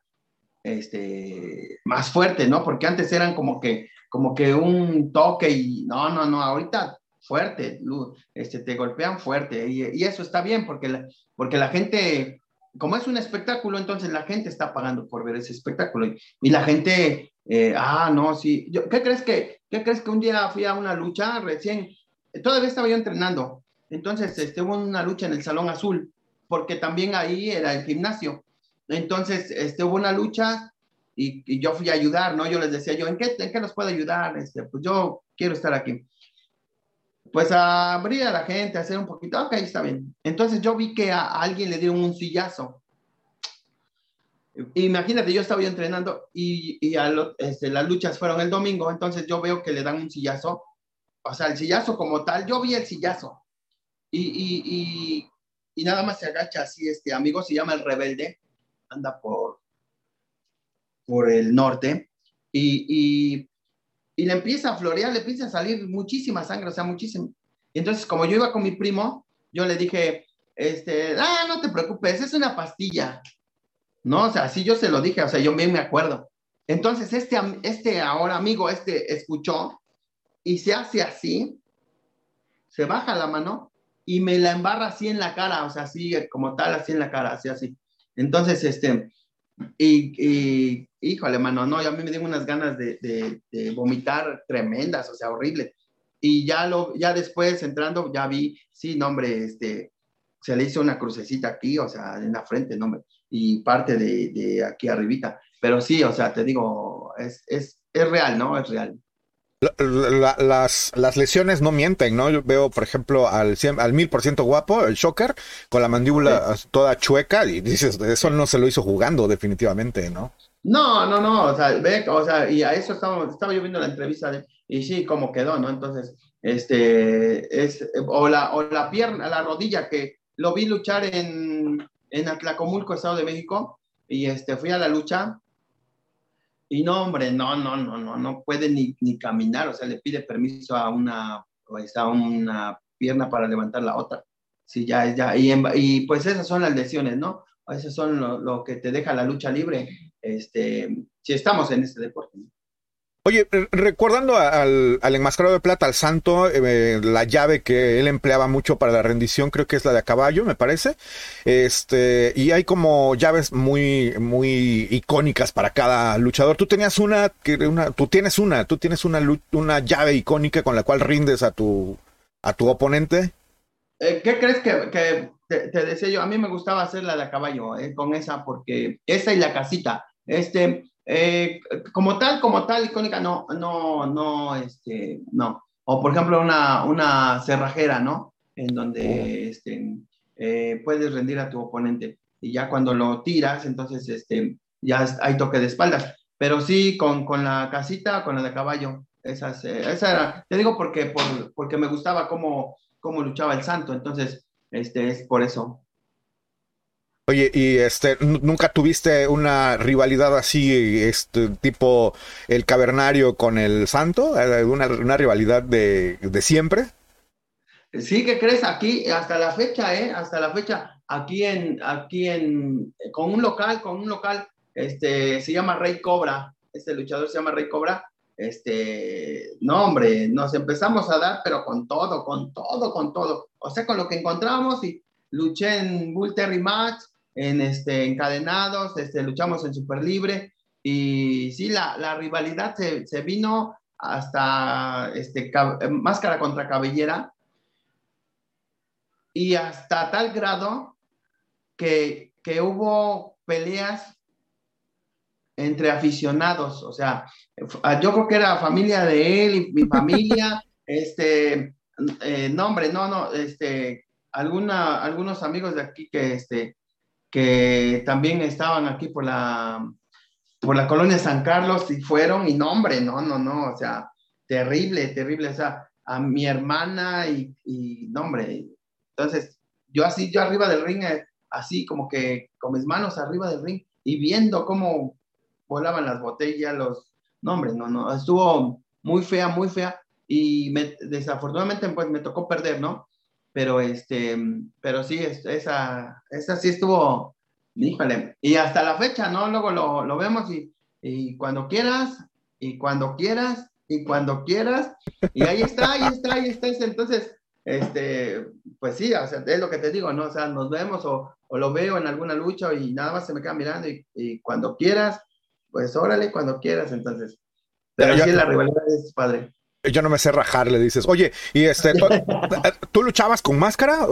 este, más fuerte, ¿no? Porque antes eran como que, como que un toque y no, no, no, ahorita fuerte, este, te golpean fuerte y, eso está bien porque porque la gente como es un espectáculo, entonces la gente está pagando por ver ese espectáculo. Y, la gente, eh, ah, no, sí. Yo, ¿qué, crees que, ¿Qué crees que un día fui a una lucha recién? Todavía estaba yo entrenando. Entonces, este, hubo una lucha en el Salón Azul, porque también ahí era el gimnasio. Entonces, este, hubo una lucha y, y yo fui a ayudar, ¿no? Yo les decía yo, ¿en qué, en qué los puedo ayudar? Este, pues yo quiero estar aquí pues a abrir a la gente, a hacer un poquito, ok, está bien. Entonces yo vi que a, alguien le dieron un sillazo. Imagínate, yo estaba yo entrenando y, y lo, este, las luchas fueron el domingo, entonces yo veo que le dan un sillazo, o sea, el sillazo como tal, yo vi el sillazo y, y, y, y nada más se agacha así, este amigo se llama el rebelde, anda por, por el norte y, y le empieza a florear, le empieza a salir muchísima sangre, o sea, muchísimo. Y entonces, como yo iba con mi primo, yo le dije, este, ah, no te preocupes, es una pastilla. No, o sea, así yo se lo dije, o sea, yo me acuerdo. Entonces, este, este ahora amigo, este escuchó y se hace así, se baja la mano y me la embarra así en la cara, o sea, así como tal, así en la cara, así, así. Entonces, este, y, y, híjole, mano, no, a mí me dieron unas ganas de, de, de, vomitar tremendas, o sea, horrible. Y ya, lo, ya después, entrando, ya vi, sí, no, hombre, este, se le hizo una crucecita aquí, o sea, en la frente, no, hombre, y parte de, de aquí arribita. Pero sí, o sea, te digo, es, es, es real, ¿no? Es real. La, la, las, las, lesiones no mienten, ¿no? Yo veo, por ejemplo, al, al mil por ciento guapo, el Shocker, con la mandíbula sí. toda chueca, y dices, eso no se lo hizo jugando, definitivamente, ¿no? No, no, no, o sea, ve, o sea, y a eso estaba, estaba yo viendo la entrevista de, y sí, cómo quedó, ¿no? Entonces, este, es, o la, o la pierna, la rodilla, que lo vi luchar en, en Atlacomulco, Estado de México, y este, fui a la lucha, y no, hombre, no, no, no, no, no puede ni, ni caminar, o sea, le pide permiso a una, pues, a una pierna para levantar la otra. Sí, ya, ya, y, y pues esas son las lesiones, ¿no? Esas son lo, lo, que te deja la lucha libre, este, si estamos en este deporte. ¿no? Oye, recordando al, al, enmascarado de plata, al santo, eh, la llave que él empleaba mucho para la rendición, creo que es la de a caballo, me parece. Este, y hay como llaves muy, muy icónicas para cada luchador. Tú tenías una, una tú tienes una, tú tienes una, una llave icónica con la cual rindes a tu, a tu oponente. Eh, ¿Qué crees que, que te, te, decía yo? A mí me gustaba hacer la de a caballo, eh, con esa, porque esa y la casita. Este, eh, como tal, como tal, icónica, no, no, no, este, no. O por ejemplo, una, una cerrajera, ¿no? En donde este, eh, puedes rendir a tu oponente. Y ya cuando lo tiras, entonces este, ya hay toque de espaldas. Pero sí, con, con la casita, con la de caballo. Esas, eh, esa era, te digo porque, por, porque me gustaba cómo, cómo luchaba el santo, entonces, este, es por eso. Oye, y este, ¿nunca tuviste una rivalidad así, este, tipo el cavernario con el santo? ¿Una, una rivalidad de, de siempre? Sí, ¿qué crees? Aquí, hasta la fecha, ¿eh? Hasta la fecha, aquí en, aquí en, con un local, con un local, este, se llama Rey Cobra, este luchador se llama Rey Cobra, este, no, hombre, nos empezamos a dar, pero con todo, con todo, con todo. O sea, con lo que encontramos y luché en Bull Terry Match, en este, encadenados, este, luchamos en Super Libre y sí, la, la rivalidad se, se, vino hasta este, máscara contra cabellera y hasta tal grado que, que hubo peleas entre aficionados, o sea, yo creo que era familia de él y mi familia, este, eh, no, hombre, no, no, este, alguna, algunos amigos de aquí que, este, que también estaban aquí por la, por la colonia San Carlos y fueron, y no, hombre, no, no, no, o sea, terrible, terrible, o sea, a mi hermana y, y no, hombre, entonces, yo así, yo arriba del ring, eh, así como que con mis manos arriba del ring y viendo cómo volaban las botellas, los, no, hombre, no, no, estuvo muy fea, muy fea y me, desafortunadamente pues me tocó perder, ¿no? Pero este, pero sí, esa, esa sí estuvo, híjole, y hasta la fecha, ¿no? Luego lo, lo vemos y, y, cuando quieras, y cuando quieras, y cuando quieras, y ahí está, ahí está, ahí está, entonces, este, pues sí, o sea, es lo que te digo, ¿no? O sea, nos vemos o, o lo veo en alguna lucha y nada más se me queda mirando y, y cuando quieras, pues órale, cuando quieras, entonces. Pero, pero sí, la rivalidad es padre yo no me sé rajar, le dices, oye, y este, ¿tú, luchabas con máscara?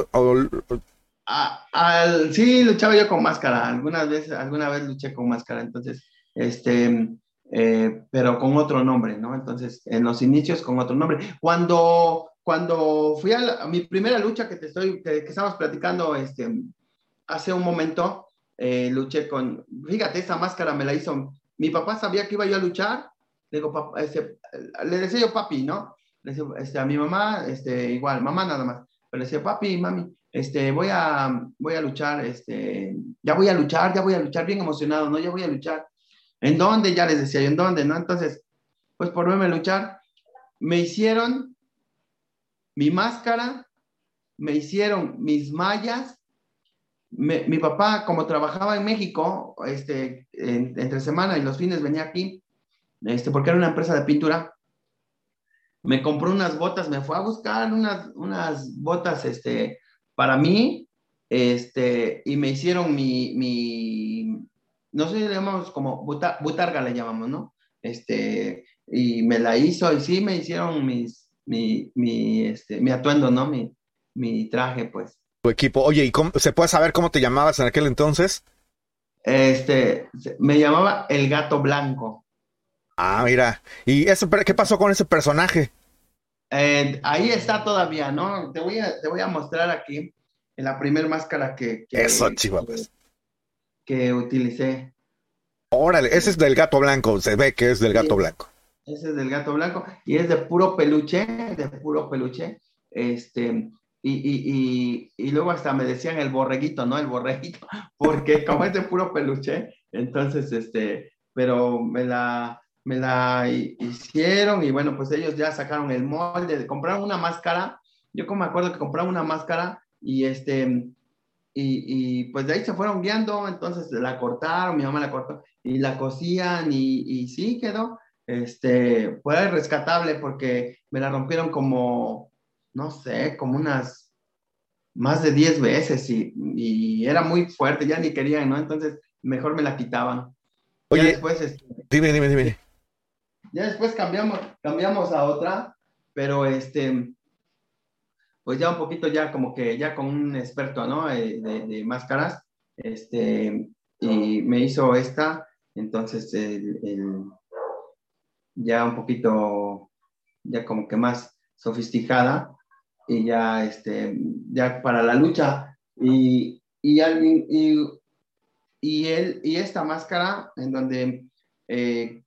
Al, sí, luchaba yo con máscara, algunas veces, alguna vez luché con máscara, entonces, este, eh, pero con otro nombre, ¿no? Entonces, en los inicios con otro nombre. Cuando, cuando fui a, mi primera lucha que te estoy, que, estamos platicando, este, hace un momento, eh, luché con, fíjate, esa máscara me la hizo, mi papá sabía que iba yo a luchar le digo, papá, este, le decía yo papi, ¿no? Le decía, este, a mi mamá, este, igual, mamá nada más. Pero le decía, papi, mami, este, voy a, voy a luchar, este, ya voy a luchar, ya voy a luchar, bien emocionado, ¿no? Ya voy a luchar. ¿En dónde? Ya les decía yo, ¿en dónde? ¿No? Entonces, pues por verme luchar, me hicieron mi máscara, me hicieron mis mallas. mi papá, como trabajaba en México, este, entre semana y los fines venía aquí, este, porque era una empresa de pintura, me compró unas botas, me fue a buscar unas, unas botas este, para mí, este, y me hicieron mi, mi no sé, le llamamos como butarga, le llamamos, ¿no? Este, y me la hizo, y sí me hicieron mis, mi, mi, este, mi atuendo, ¿no? Mi, mi traje, pues. Tu equipo. Oye, ¿y cómo, se puede saber cómo te llamabas en aquel entonces? Este, me llamaba El Gato Blanco. Ah, mira. ¿Y eso, qué pasó con ese personaje? Eh, ahí está todavía, ¿no? Te voy a, te voy a mostrar aquí en la primera máscara que, que, Eso, pues. que utilicé. Órale, ese es del gato blanco, se ve que es del gato blanco. Ese es del gato blanco y es de puro peluche, de puro peluche. Este, y, y, y, y, luego hasta me decían el borreguito, ¿no? El borreguito, porque como es de puro peluche, entonces, este, pero me la, me la hicieron y bueno, pues ellos ya sacaron el molde, compraron una máscara, yo como me acuerdo que compraron una máscara y este, y, pues de ahí se fueron guiando, entonces la cortaron, mi mamá la cortó y la cosían y, y sí quedó, este, fue rescatable porque me la rompieron como, no sé, como unas más de 10 veces y, y era muy fuerte, ya ni querían, ¿no? Entonces mejor me la quitaban. Oye, después, este, dime, dime, dime. Ya después cambiamos, cambiamos a otra, pero este, pues ya un poquito ya como que ya con un experto, ¿no? Eh, de, máscaras, este, y me hizo esta, entonces ya un poquito, ya como que más sofisticada, y ya, este, ya para la lucha, y, y, y, y, él, y esta máscara en donde eh,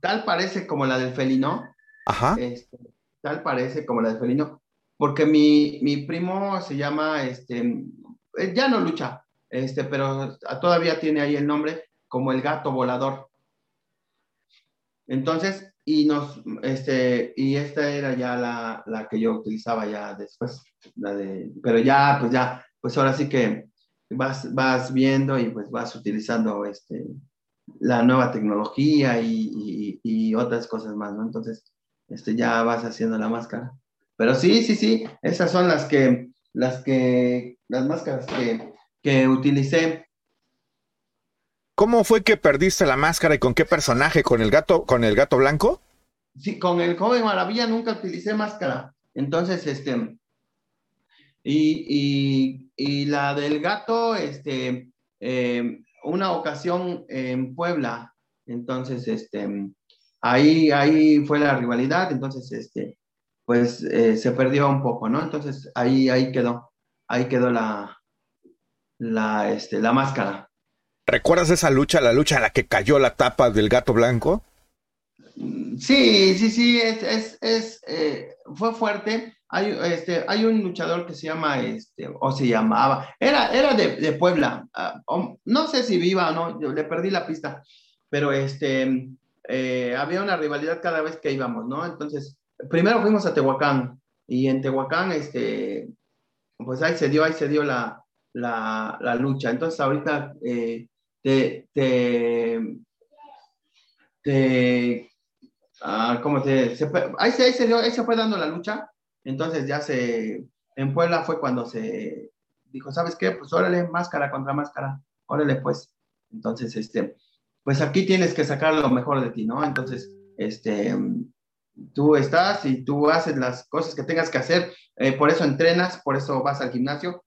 tal parece como la del felino, Ajá. Este, tal parece como la de Felino, porque mi, mi primo se llama, este, eh, ya no lucha, este, pero todavía tiene ahí el nombre como el gato volador. Entonces, y nos, este, y esta era ya la, la que yo utilizaba ya después, la de, pero ya, pues ya, pues ahora sí que vas, vas viendo y pues vas utilizando este, la nueva tecnología y, y, otras cosas más, ¿no? Entonces, este, ya vas haciendo la máscara. Pero sí, sí, sí, esas son las que, las que, las máscaras que, que utilicé. ¿Cómo fue que perdiste la máscara y con qué personaje? ¿Con el gato, con el gato blanco? Sí, con el joven maravilla nunca utilicé máscara. Entonces, este, y, y, la del gato, este, eh, una ocasión en Puebla, entonces, este, ahí, ahí fue la rivalidad, entonces, este, pues eh, se perdió un poco, ¿no? Entonces, ahí, ahí quedó, ahí quedó la, la, este, la máscara. ¿Recuerdas esa lucha, la lucha en la que cayó la tapa del gato blanco? Sí, sí, sí, es, es, es eh, fue fuerte. Hay, este, hay un luchador que se llama, este, o se llamaba, era, era de, de Puebla, uh, no sé si viva o no, yo le perdí la pista, pero este, eh, había una rivalidad cada vez que íbamos, ¿no? Entonces, primero fuimos a Tehuacán, y en Tehuacán, este, pues ahí se dio, ahí se dio la, la, lucha. Entonces, ahorita eh, te, te, ah, ¿cómo te, ahí, se, ahí, se dio, ahí se fue dando la lucha entonces ya se, en Puebla fue cuando se dijo, ¿sabes qué? Pues órale, máscara contra máscara, órale pues. Entonces, este, pues aquí tienes que sacar lo mejor de ti, ¿no? Entonces, este, tú estás y tú haces las cosas que tengas que hacer, eh, por eso entrenas, por eso vas al gimnasio.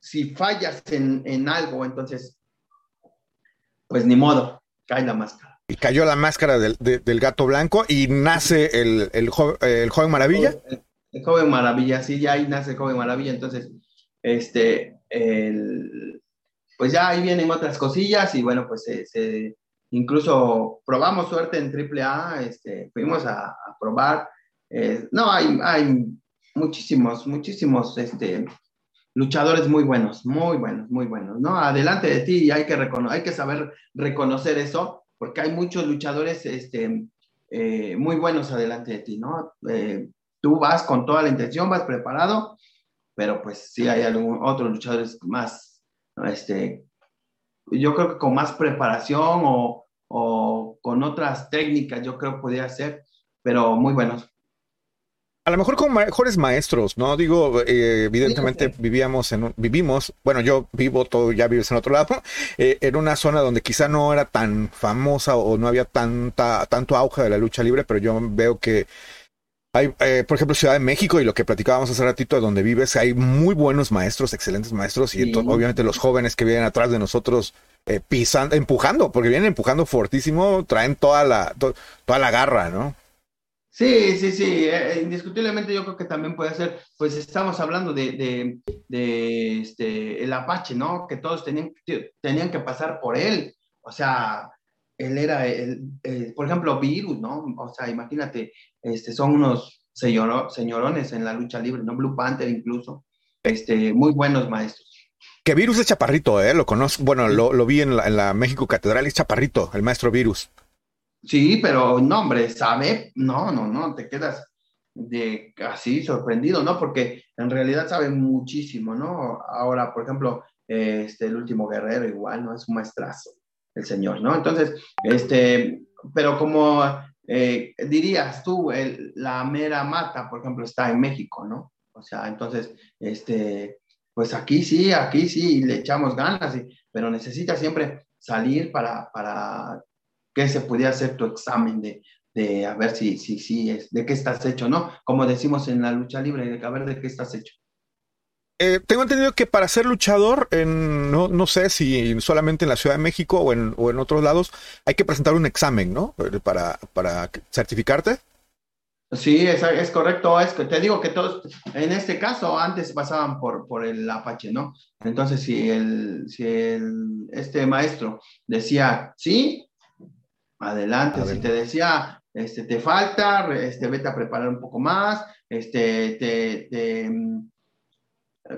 Si fallas en, en algo, entonces, pues ni modo, cae la máscara y cayó la máscara del, gato blanco y nace el, el, joven maravilla. El, joven maravilla, sí, ya ahí nace el joven maravilla. Entonces, este, pues ya ahí vienen otras cosillas y bueno, pues se, incluso probamos suerte en AAA, este, fuimos a, probar. Eh, no, hay, hay muchísimos, muchísimos este, luchadores muy buenos, muy buenos, muy buenos, ¿no? Adelante de ti hay que, hay que saber reconocer eso porque hay muchos luchadores este, eh, muy buenos adelante de ti, ¿no? Eh, tú vas con toda la intención, vas preparado, pero pues sí hay algún, otros luchadores más, este, yo creo que con más preparación o, o con otras técnicas, yo creo que podría ser, pero muy buenos a lo mejor con mejores maestros, ¿no? Digo, eh, evidentemente vivíamos en, vivimos, bueno, yo vivo, todo ya vives en otro lado, eh, en una zona donde quizá no era tan famosa o no había tanta, tanto auge de la lucha libre, pero yo veo que hay, eh, por ejemplo, Ciudad de México y lo que platicábamos hace ratito de donde vives, hay muy buenos maestros, excelentes maestros, y obviamente los jóvenes que vienen atrás de nosotros pisando, empujando, porque vienen empujando fortísimo, traen toda la, toda la garra, ¿no? Sí, sí, sí, eh, eh, indiscutiblemente yo creo que también puede ser, pues estamos hablando de, de, este, el Apache, ¿no? Que todos tenían, tenían que pasar por él, o sea, él era, el, por ejemplo, Virus, ¿no? O sea, imagínate, este, son unos señorones en la lucha libre, ¿no? Blue Panther incluso, este, muy buenos maestros. Que Virus es chaparrito, ¿eh? Lo conozco, bueno, lo, lo vi en la, en la México Catedral, es chaparrito, el maestro Virus. Sí, pero no, hombre, sabe, no, no, no, te quedas de así sorprendido, ¿no? Porque en realidad sabe muchísimo, ¿no? Ahora, por ejemplo, este, el último guerrero igual, ¿no? Es un maestrazo, el señor, ¿no? Entonces, este, pero como eh, dirías tú, la mera mata, por ejemplo, está en México, ¿no? O sea, entonces, este, pues aquí sí, aquí sí, le echamos ganas, pero necesita siempre salir para, para que se pudiera hacer tu examen de, de a ver si, si, si es, de qué estás hecho, ¿no? Como decimos en la lucha libre, de a ver de qué estás hecho. Eh, tengo entendido que para ser luchador, en, no, no, sé si solamente en la Ciudad de México o en, o en otros lados, hay que presentar un examen, ¿no? Para, para certificarte. Sí, es, es correcto. Es que te digo que todos, en este caso, antes pasaban por, por el Apache, ¿no? Entonces, si, el, si el, este maestro decía sí, Adelante, si te decía, este, te falta, este, vete a preparar un poco más, este, te, te, mm,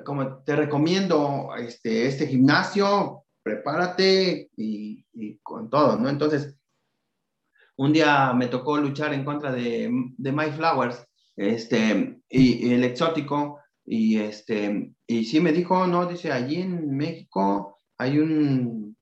como te recomiendo este, este gimnasio, prepárate y, y, con todo, ¿no? Entonces, un día me tocó luchar en contra de, de My Flowers, este, y, y, el exótico, y este, y sí me dijo, no, dice, allí en México hay un,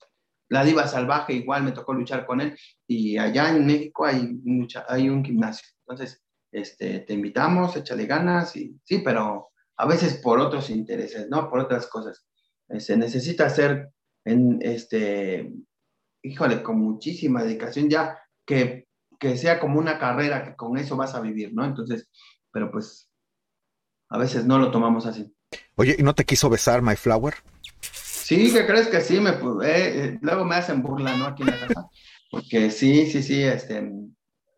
la diva salvaje, igual me tocó luchar con él, y allá en México hay, mucha, hay un gimnasio. Entonces, este, te invitamos, échale ganas, y sí, pero a veces por otros intereses, ¿no? Por otras cosas. Se este, necesita hacer, en, este, híjole, con muchísima dedicación ya, que, que sea como una carrera, que con eso vas a vivir, ¿no? Entonces, pero pues, a veces no lo tomamos así. Oye, ¿y no te quiso besar My Flower? Sí, que crees que sí, me, eh, eh, luego me hacen burla, ¿no? Aquí en la casa. Porque sí, sí, sí, este,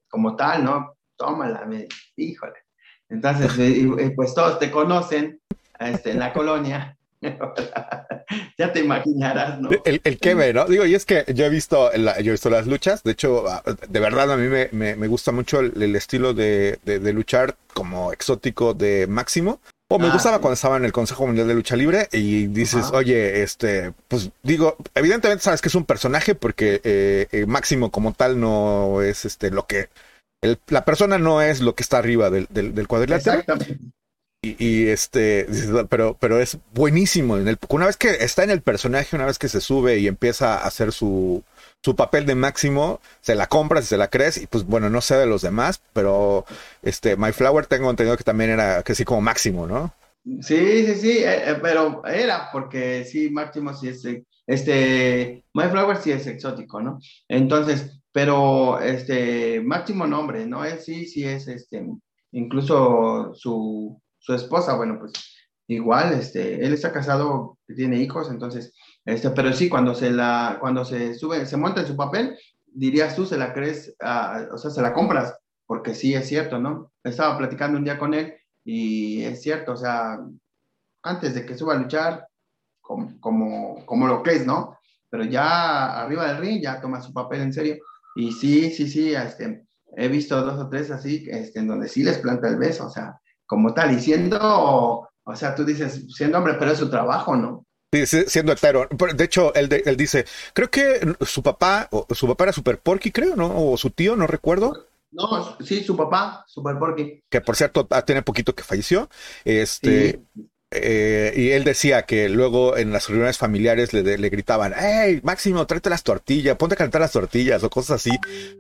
como tal, ¿no? Tómala, me, híjole. Entonces, eh, pues todos te conocen este, en la colonia. ya te imaginarás, ¿no? El, el que ve, ¿no? Digo, y es que yo he visto, yo he visto las luchas, de hecho, ah, de verdad a mí me, me, me gusta mucho el, estilo de, de, luchar como exótico de Máximo. O me ah, gustaba cuando estaba en el Consejo Mundial de Lucha Libre y dices, oye, este, pues digo, evidentemente sabes que es un personaje porque eh, eh, Máximo como tal no es este lo que el, la persona no es lo que está arriba del, del, del cuadrilátero. Exactamente. Y, y, este, pero, pero es buenísimo. En el, una vez que está en el personaje, una vez que se sube y empieza a hacer su, su papel de máximo, se la compras y se la crees, y pues bueno, no sé de los demás, pero este, My Flower tengo entendido que también era que sí como máximo, ¿no? Sí, sí, sí, eh, eh, pero era porque sí, máximo sí es, este, My Flower sí es exótico, ¿no? Entonces, pero este, máximo nombre, ¿no? Él sí, sí es, este, incluso su, su esposa, bueno, pues igual, este, él está casado, tiene hijos, entonces, este, pero sí, cuando se la, cuando se sube, se monta en su papel, dirías tú, se la crees, uh, o sea, se la compras, porque sí es cierto, ¿no? Estaba platicando un día con él y es cierto, o sea, antes de que suba a luchar, como, como, como lo que es, ¿no? Pero ya arriba del ring ya toma su papel en serio. Y sí, sí, sí, este, he visto dos o tres así, este, en donde sí les planta el beso, o sea, como tal, y siendo, o sea, tú dices, siendo hombre, pero es su trabajo, ¿no? Siendo hetero. De hecho, él, él, dice, creo que su papá, o su papá era Super Porky, creo, ¿no? O su tío, no recuerdo. No, sí, su papá, Super Porky. Que por cierto, tiene poquito que falleció. Este. Sí. Eh, y él decía que luego en las reuniones familiares le, le, gritaban, hey, Máximo, tráete las tortillas, ponte a cantar las tortillas o cosas así,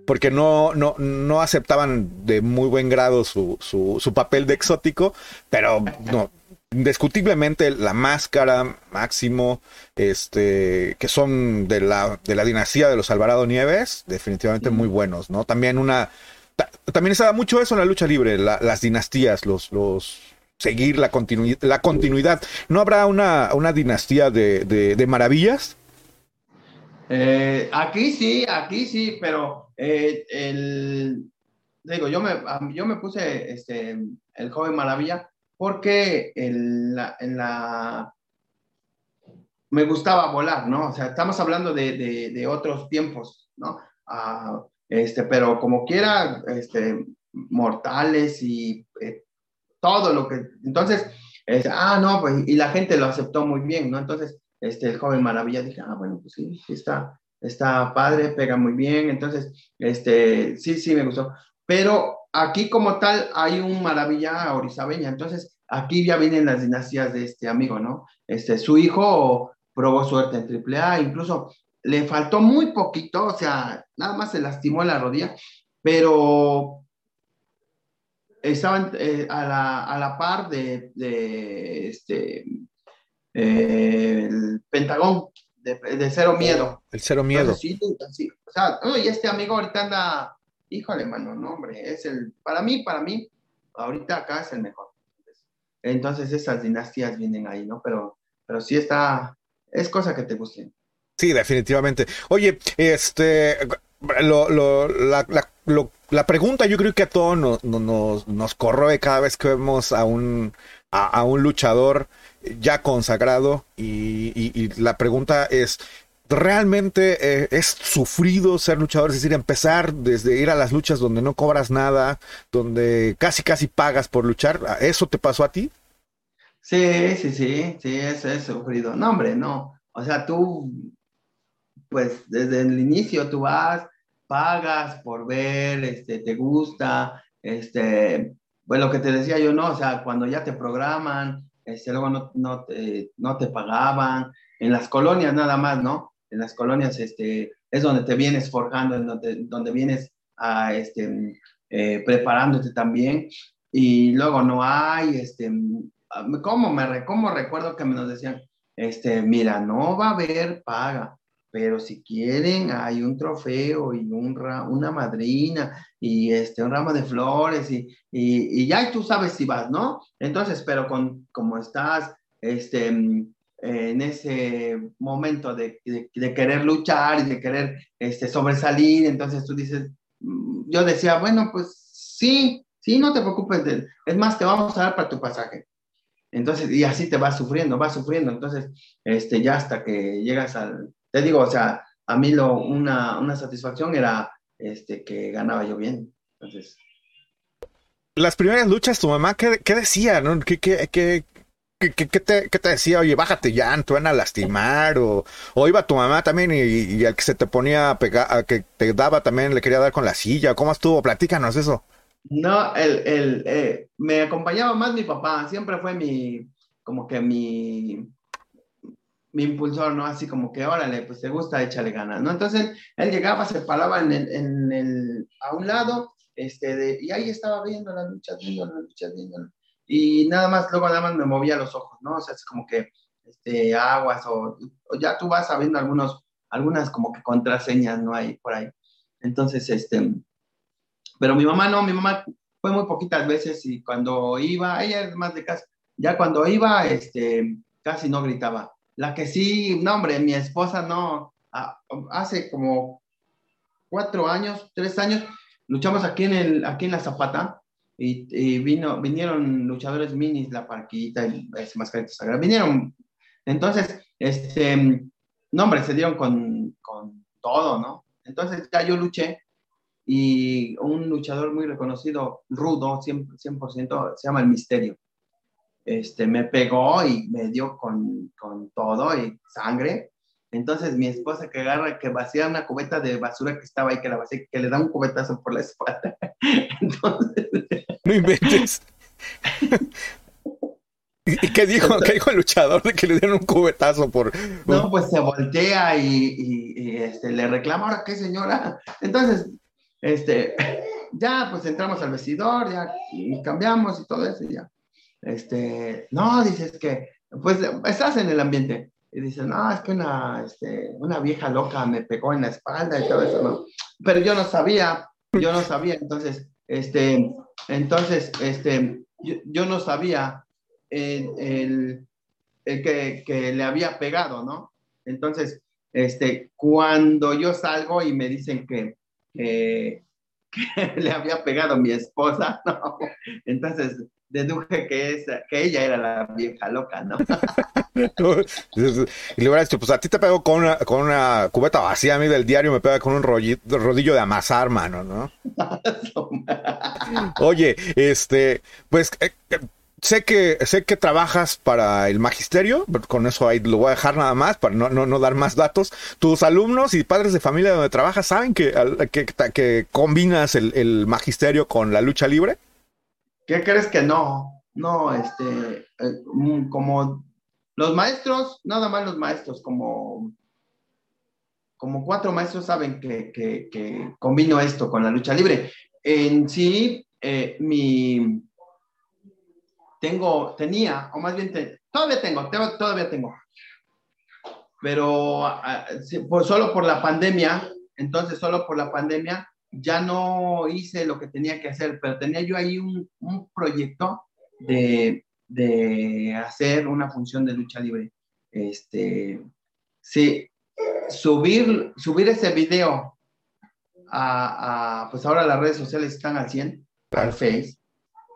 porque no, no, no aceptaban de muy buen grado su, su, su papel de exótico, pero no, indiscutiblemente la máscara, Máximo, este, que son de la, de la dinastía de los Alvarado Nieves, definitivamente mm. muy buenos, ¿no? También una, también se da mucho eso en la lucha libre, la, las dinastías, los, los, seguir la, continu la continuidad. ¿No habrá una, una dinastía de, de, de maravillas? Eh, aquí sí, aquí sí, pero eh, el, digo, yo me, yo me puse este, el joven maravilla porque en la, me gustaba volar, ¿no? O sea, estamos hablando de, de, otros tiempos, ¿no? Uh, este, pero como quiera, este, mortales y eh, todo lo que, entonces, es, ah, no, pues, y la gente lo aceptó muy bien, ¿no? Entonces, este, el joven maravilla, dije, ah, bueno, pues sí, sí está, está padre, pega muy bien, entonces, este, sí, sí, me gustó, pero aquí como tal hay un maravilla orizabeña, entonces aquí ya vienen las dinastías de este amigo, ¿no? Este, su hijo probó suerte en AAA, incluso le faltó muy poquito, o sea, nada más se lastimó la rodilla, pero estaban eh, a, la, a, la, par de, de este, eh, el Pentagón, de, de, Cero Miedo. El Cero Miedo. Entonces, sí, sí, o sea, y este amigo ahorita anda híjole, mano, no, hombre, es el, para mí, para mí, ahorita acá es el mejor. Entonces esas dinastías vienen ahí, ¿no? Pero, pero sí está, es cosa que te guste. Sí, definitivamente. Oye, este, lo, lo, la, la, lo, la pregunta yo creo que a todos nos, corroe cada vez que vemos a un, a, un luchador ya consagrado y la pregunta es, realmente eh, es sufrido ser luchador, es decir, empezar desde ir a las luchas donde no cobras nada, donde casi casi pagas por luchar. ¿Eso te pasó a ti? Sí, sí, sí, sí, eso es sufrido. No, hombre, no. O sea, tú, pues desde el inicio tú vas, pagas por ver, este, te gusta, este, pues lo que te decía yo, no, o sea, cuando ya te programan, este, luego no, no, te, no te pagaban, en las colonias nada más, ¿no? En las colonias, este, es donde te vienes forjando, en donde, donde vienes a, este, eh, preparándote también, y luego no hay, este, ¿cómo, me, cómo recuerdo que me nos decían, este, mira, no va a haber paga, pero si quieren, hay un trofeo y un una madrina y este, un ramo de flores y, y, y, ya tú sabes si vas, ¿no? Entonces, pero con, como estás este, en ese momento de, de, querer luchar y de querer este, sobresalir, entonces tú dices, mm, yo decía, bueno, pues sí, sí, no te preocupes, de, es más, te vamos a dar para tu pasaje. Entonces, y así te vas sufriendo, vas sufriendo, entonces, este, ya hasta que llegas al, te digo, o sea, a mí lo, una, una satisfacción era este, que ganaba yo bien. Entonces. Las primeras luchas, tu mamá, ¿qué, qué decía? ¿no? ¿Qué, qué, qué, ¿Qué, te, ¿Qué, te, decía? Oye, bájate ya, te van a lastimar. O, iba tu mamá también y, y al que se te ponía a pegar, a que te daba también le quería dar con la silla. ¿Cómo estuvo? Platícanos eso. No, el, el, eh, me acompañaba más mi papá. Siempre fue mi, como que mi, mi impulsor, ¿no? Así como que, órale, pues te gusta, échale ganas, ¿no? Entonces él llegaba, se paraba en el, en el, a un lado, este, de, y ahí estaba viendo las luchas, viendo las luchas, viendo, y nada más, luego nada más me movía los ojos, ¿no? O sea, es como que, este, aguas, o, o ya tú vas sabiendo algunos, algunas como que contraseñas, ¿no? Hay por ahí. Entonces, este, pero mi mamá no, mi mamá fue muy poquitas veces y cuando iba, ella es más de casa, ya cuando iba, este, casi no gritaba la que sí, no, hombre, mi esposa no, hace como cuatro años, tres años, luchamos aquí en, el, aquí en la Zapata y, vino, vinieron luchadores minis, la parquita y ese mascarita sagrada, vinieron. Entonces, este, no, hombre, se dieron con, con todo, ¿no? Entonces ya yo luché y un luchador muy reconocido, rudo, 100%, 100% se llama El Misterio este, me pegó y me dio con, con, todo y sangre. Entonces mi esposa que agarra, que vacía una cubeta de basura que estaba ahí, que la vacía, que le da un cubetazo por la espalda. Entonces... No inventes. ¿Y qué dijo, qué dijo el luchador de que le dieron un cubetazo por...? No, pues se voltea y, y, este, le reclama, ¿ahora qué señora? Entonces, este, ya pues entramos al vestidor, ya y cambiamos y todo eso y ya este, no, dices que, pues estás en el ambiente y dices, no, es que una, este, una vieja loca me pegó en la espalda y todo eso, ¿no? Pero yo no sabía, yo no sabía, entonces, este, entonces, este, yo, no sabía el, el, que, que, le había pegado, ¿no? Entonces, este, cuando yo salgo y me dicen que, que, le había pegado mi esposa, ¿no? Entonces, deduje que, esa, que ella era la vieja loca, ¿no? y le hubiera dicho, pues a ti te pego con una, con una cubeta vacía, a mí del diario me pega con un rodillo de amasar, mano, ¿no? Oye, este, pues eh, eh, sé que sé que trabajas para el magisterio, con eso ahí lo voy a dejar nada más para no, no, no dar más datos. Tus alumnos y padres de familia donde trabajas saben que, que, que combinas el, el magisterio con la lucha libre. ¿Qué crees que no? No, este, eh, mm, como los maestros, nada más los maestros, como, como cuatro maestros saben que, que, combino esto con la lucha libre. En sí, eh, mi, tengo, tenía, o más bien, todavía tengo, todavía tengo, pero ah, solo por la pandemia, entonces solo por la pandemia, ya no hice lo que tenía que hacer, pero tenía yo ahí un, proyecto de, hacer una función de lucha libre. Este, sí, subir, subir ese video a, pues ahora las redes sociales están al 100, al Face,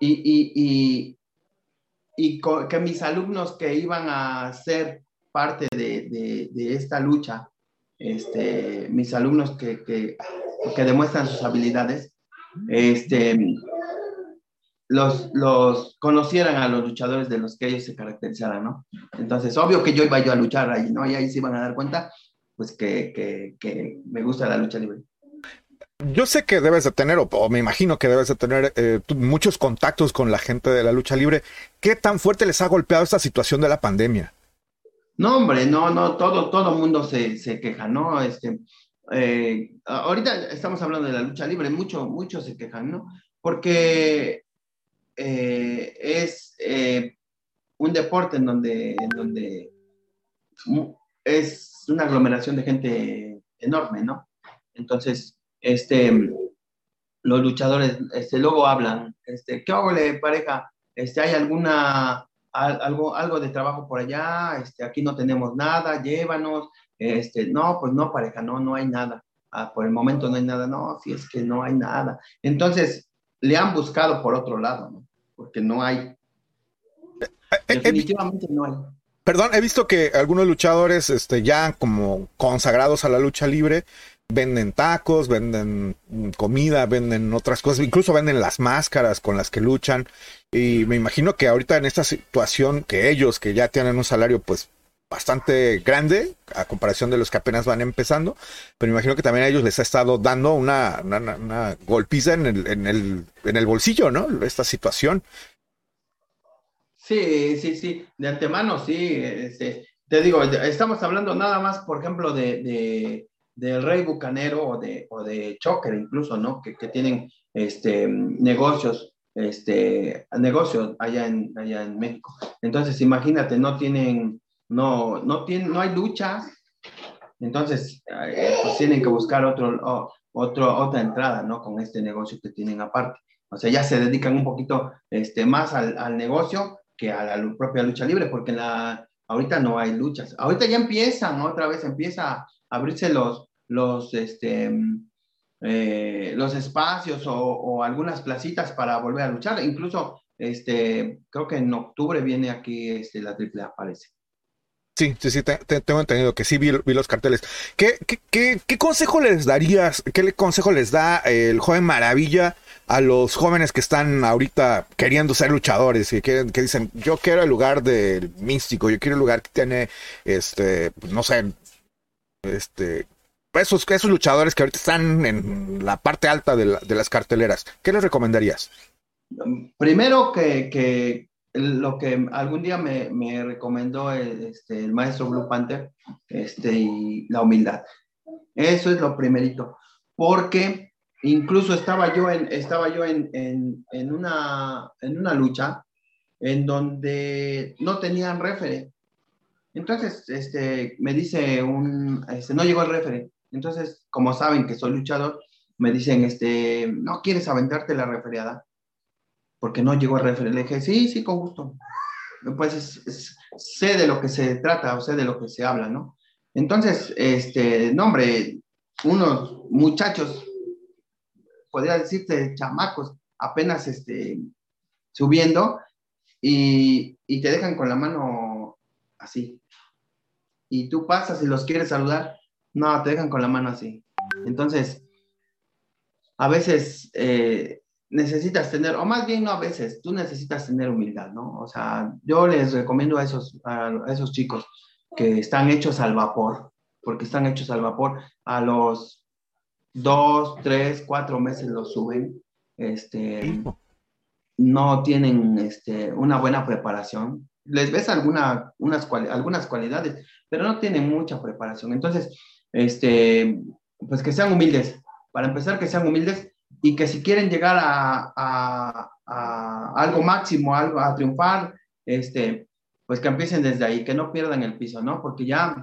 y, y, que mis alumnos que iban a ser parte de, de esta lucha, este, mis alumnos que, que, que demuestran sus habilidades, este, los, los conocieran a los luchadores de los que ellos se caracterizaran, ¿no? Entonces, obvio que yo iba yo a luchar ahí, ¿no? Y ahí se iban a dar cuenta, pues, que, que, que me gusta la lucha libre. Yo sé que debes de tener, o, me imagino que debes de tener eh, muchos contactos con la gente de la lucha libre. ¿Qué tan fuerte les ha golpeado esta situación de la pandemia? No, hombre, no, no, todo, todo mundo se, se queja, ¿no? Este, eh, ahorita estamos hablando de la lucha libre, mucho, muchos se quejan, ¿no? Porque eh, es eh, un deporte en donde, en donde es una aglomeración de gente enorme, ¿no? Entonces, este, los luchadores, este, luego hablan, este, ¿qué hago, pareja? Este, ¿Hay alguna, algo, algo de trabajo por allá? Este, aquí no tenemos nada, llévanos. Este, no, pues no, pareja, no, no hay nada. Ah, por el momento no hay nada, no, si es que no hay nada. Entonces, le han buscado por otro lado, ¿no? Porque no hay. Eh, eh, Definitivamente no hay. Perdón, he visto que algunos luchadores, este, ya como consagrados a la lucha libre, venden tacos, venden comida, venden otras cosas, incluso venden las máscaras con las que luchan. Y me imagino que ahorita en esta situación que ellos, que ya tienen un salario pues bastante grande a comparación de los que apenas van empezando, pero me imagino que también a ellos les ha estado dando una, una, golpiza en el, en, el, en el bolsillo, ¿no? Esta situación. Sí, sí, sí, de antemano, sí. Este, te digo, estamos hablando nada más, por ejemplo, de, del Rey Bucanero o de, o de Choker incluso, ¿no? Que, que tienen este, negocios, este, negocios allá en, allá en México. Entonces, imagínate, no tienen no, no, tiene, no hay luchas, entonces eh, pues tienen que buscar otro, otro, otra entrada, ¿no? Con este negocio que tienen aparte. O sea, ya se dedican un poquito este, más al, al negocio que a la propia lucha libre, porque la, ahorita no hay luchas. Ahorita ya empiezan, otra vez empieza abrirse los, los, este, eh, los espacios o, algunas placitas para volver a luchar. Incluso, este, creo que en octubre viene aquí este, la AAA, parece. Sí, sí, sí, tengo entendido que sí vi, los carteles. ¿Qué, qué, qué, consejo les darías, qué consejo les da el joven Maravilla a los jóvenes que están ahorita queriendo ser luchadores y que, que dicen, yo quiero el lugar del místico, yo quiero el lugar que tiene, este, no sé, este, esos, esos luchadores que ahorita están en la parte alta de, las carteleras? ¿Qué les recomendarías? Primero que, que lo que algún día me, me recomendó el, este, el, maestro Blue Panther, este, y la humildad. Eso es lo primerito, porque incluso estaba yo en, estaba yo en, en, una, en una lucha en donde no tenían refere. Entonces, este, me dice un, este, no llegó el refere. Entonces, como saben que soy luchador, me dicen, este, ¿no quieres aventarte la referiada? porque no llegó a referir. Le dije, sí, sí, con gusto. Pues sé de lo que se trata o sé de lo que se habla, ¿no? Entonces, este, no, hombre, unos muchachos, podría decirte, chamacos, apenas este, subiendo y, y te dejan con la mano así. Y tú pasas y los quieres saludar, no, te dejan con la mano así. Entonces, a veces eh, necesitas tener, o más bien no a veces, tú necesitas tener humildad, ¿no? O sea, yo les recomiendo a esos, a esos chicos que están hechos al vapor, porque están hechos al vapor, a los dos, tres, cuatro meses los suben, este, no tienen este, una buena preparación, les ves alguna, unas algunas cualidades, pero no tienen mucha preparación. Entonces, este, pues que sean humildes. Para empezar, que sean humildes y que si quieren llegar a, algo máximo, algo, a triunfar, este, pues que empiecen desde ahí, que no pierdan el piso, ¿no? Porque ya,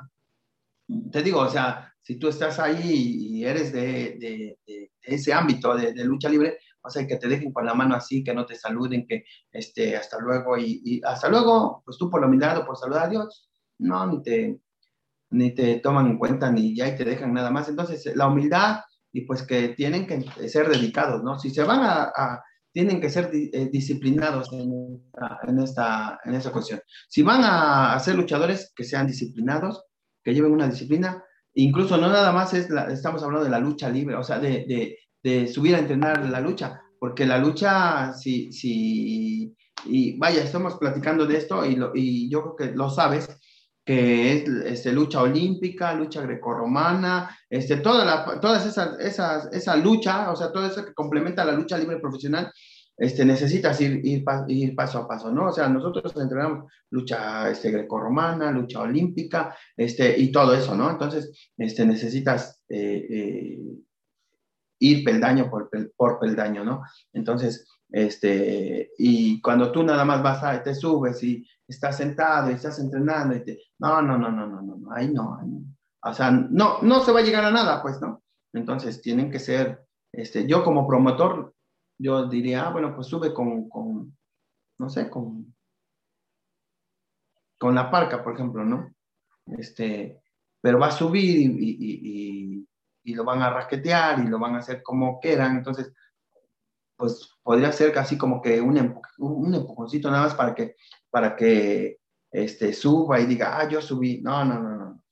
te digo, o sea, si tú estás ahí y eres de, ese ámbito de, lucha libre, o sea, que te dejen con la mano así, que no te saluden, que este, hasta luego y, hasta luego, pues tú por lo mirado, por saludar a Dios, no, ni te, ni te toman en cuenta, ni ya y te dejan nada más. Entonces, la humildad y pues que tienen que ser dedicados, ¿no? Si se van a, tienen que ser eh, disciplinados en esta, en, esta, en cuestión. Si van a, ser luchadores, que sean disciplinados, que lleven una disciplina incluso no nada más es la, estamos hablando de la lucha libre, o sea, de, de, de subir a entrenar la lucha, porque la lucha, si, si, y vaya, estamos platicando de esto y, lo, y yo creo que lo sabes, que es este, lucha olímpica, lucha grecorromana, este, toda la, todas esas, esas, esa lucha, o sea, todo eso que complementa la lucha libre profesional, este, necesitas ir, ir, ir, paso a paso, ¿no? O sea, nosotros entrenamos lucha este, grecorromana, lucha olímpica, este, y todo eso, ¿no? Entonces, este, necesitas eh, eh, ir peldaño por, por peldaño, ¿no? Entonces, este, y cuando tú nada más vas a, te subes y estás sentado y estás entrenando y te, no, no, no, no, no, no, ahí no, ahí no. O sea, no, no se va a llegar a nada, pues, ¿no? Entonces, tienen que ser, este, yo como promotor, yo diría, ah, bueno, pues sube con, con, no sé, con, con la parca, por ejemplo, ¿no? Este, pero va a subir y, y, y, y, lo van a rasquetear y lo van a hacer como quieran, entonces, pues podría ser casi como que un, un empujoncito nada más para que, para que este, suba y diga, ah, yo subí. No, no, no, no.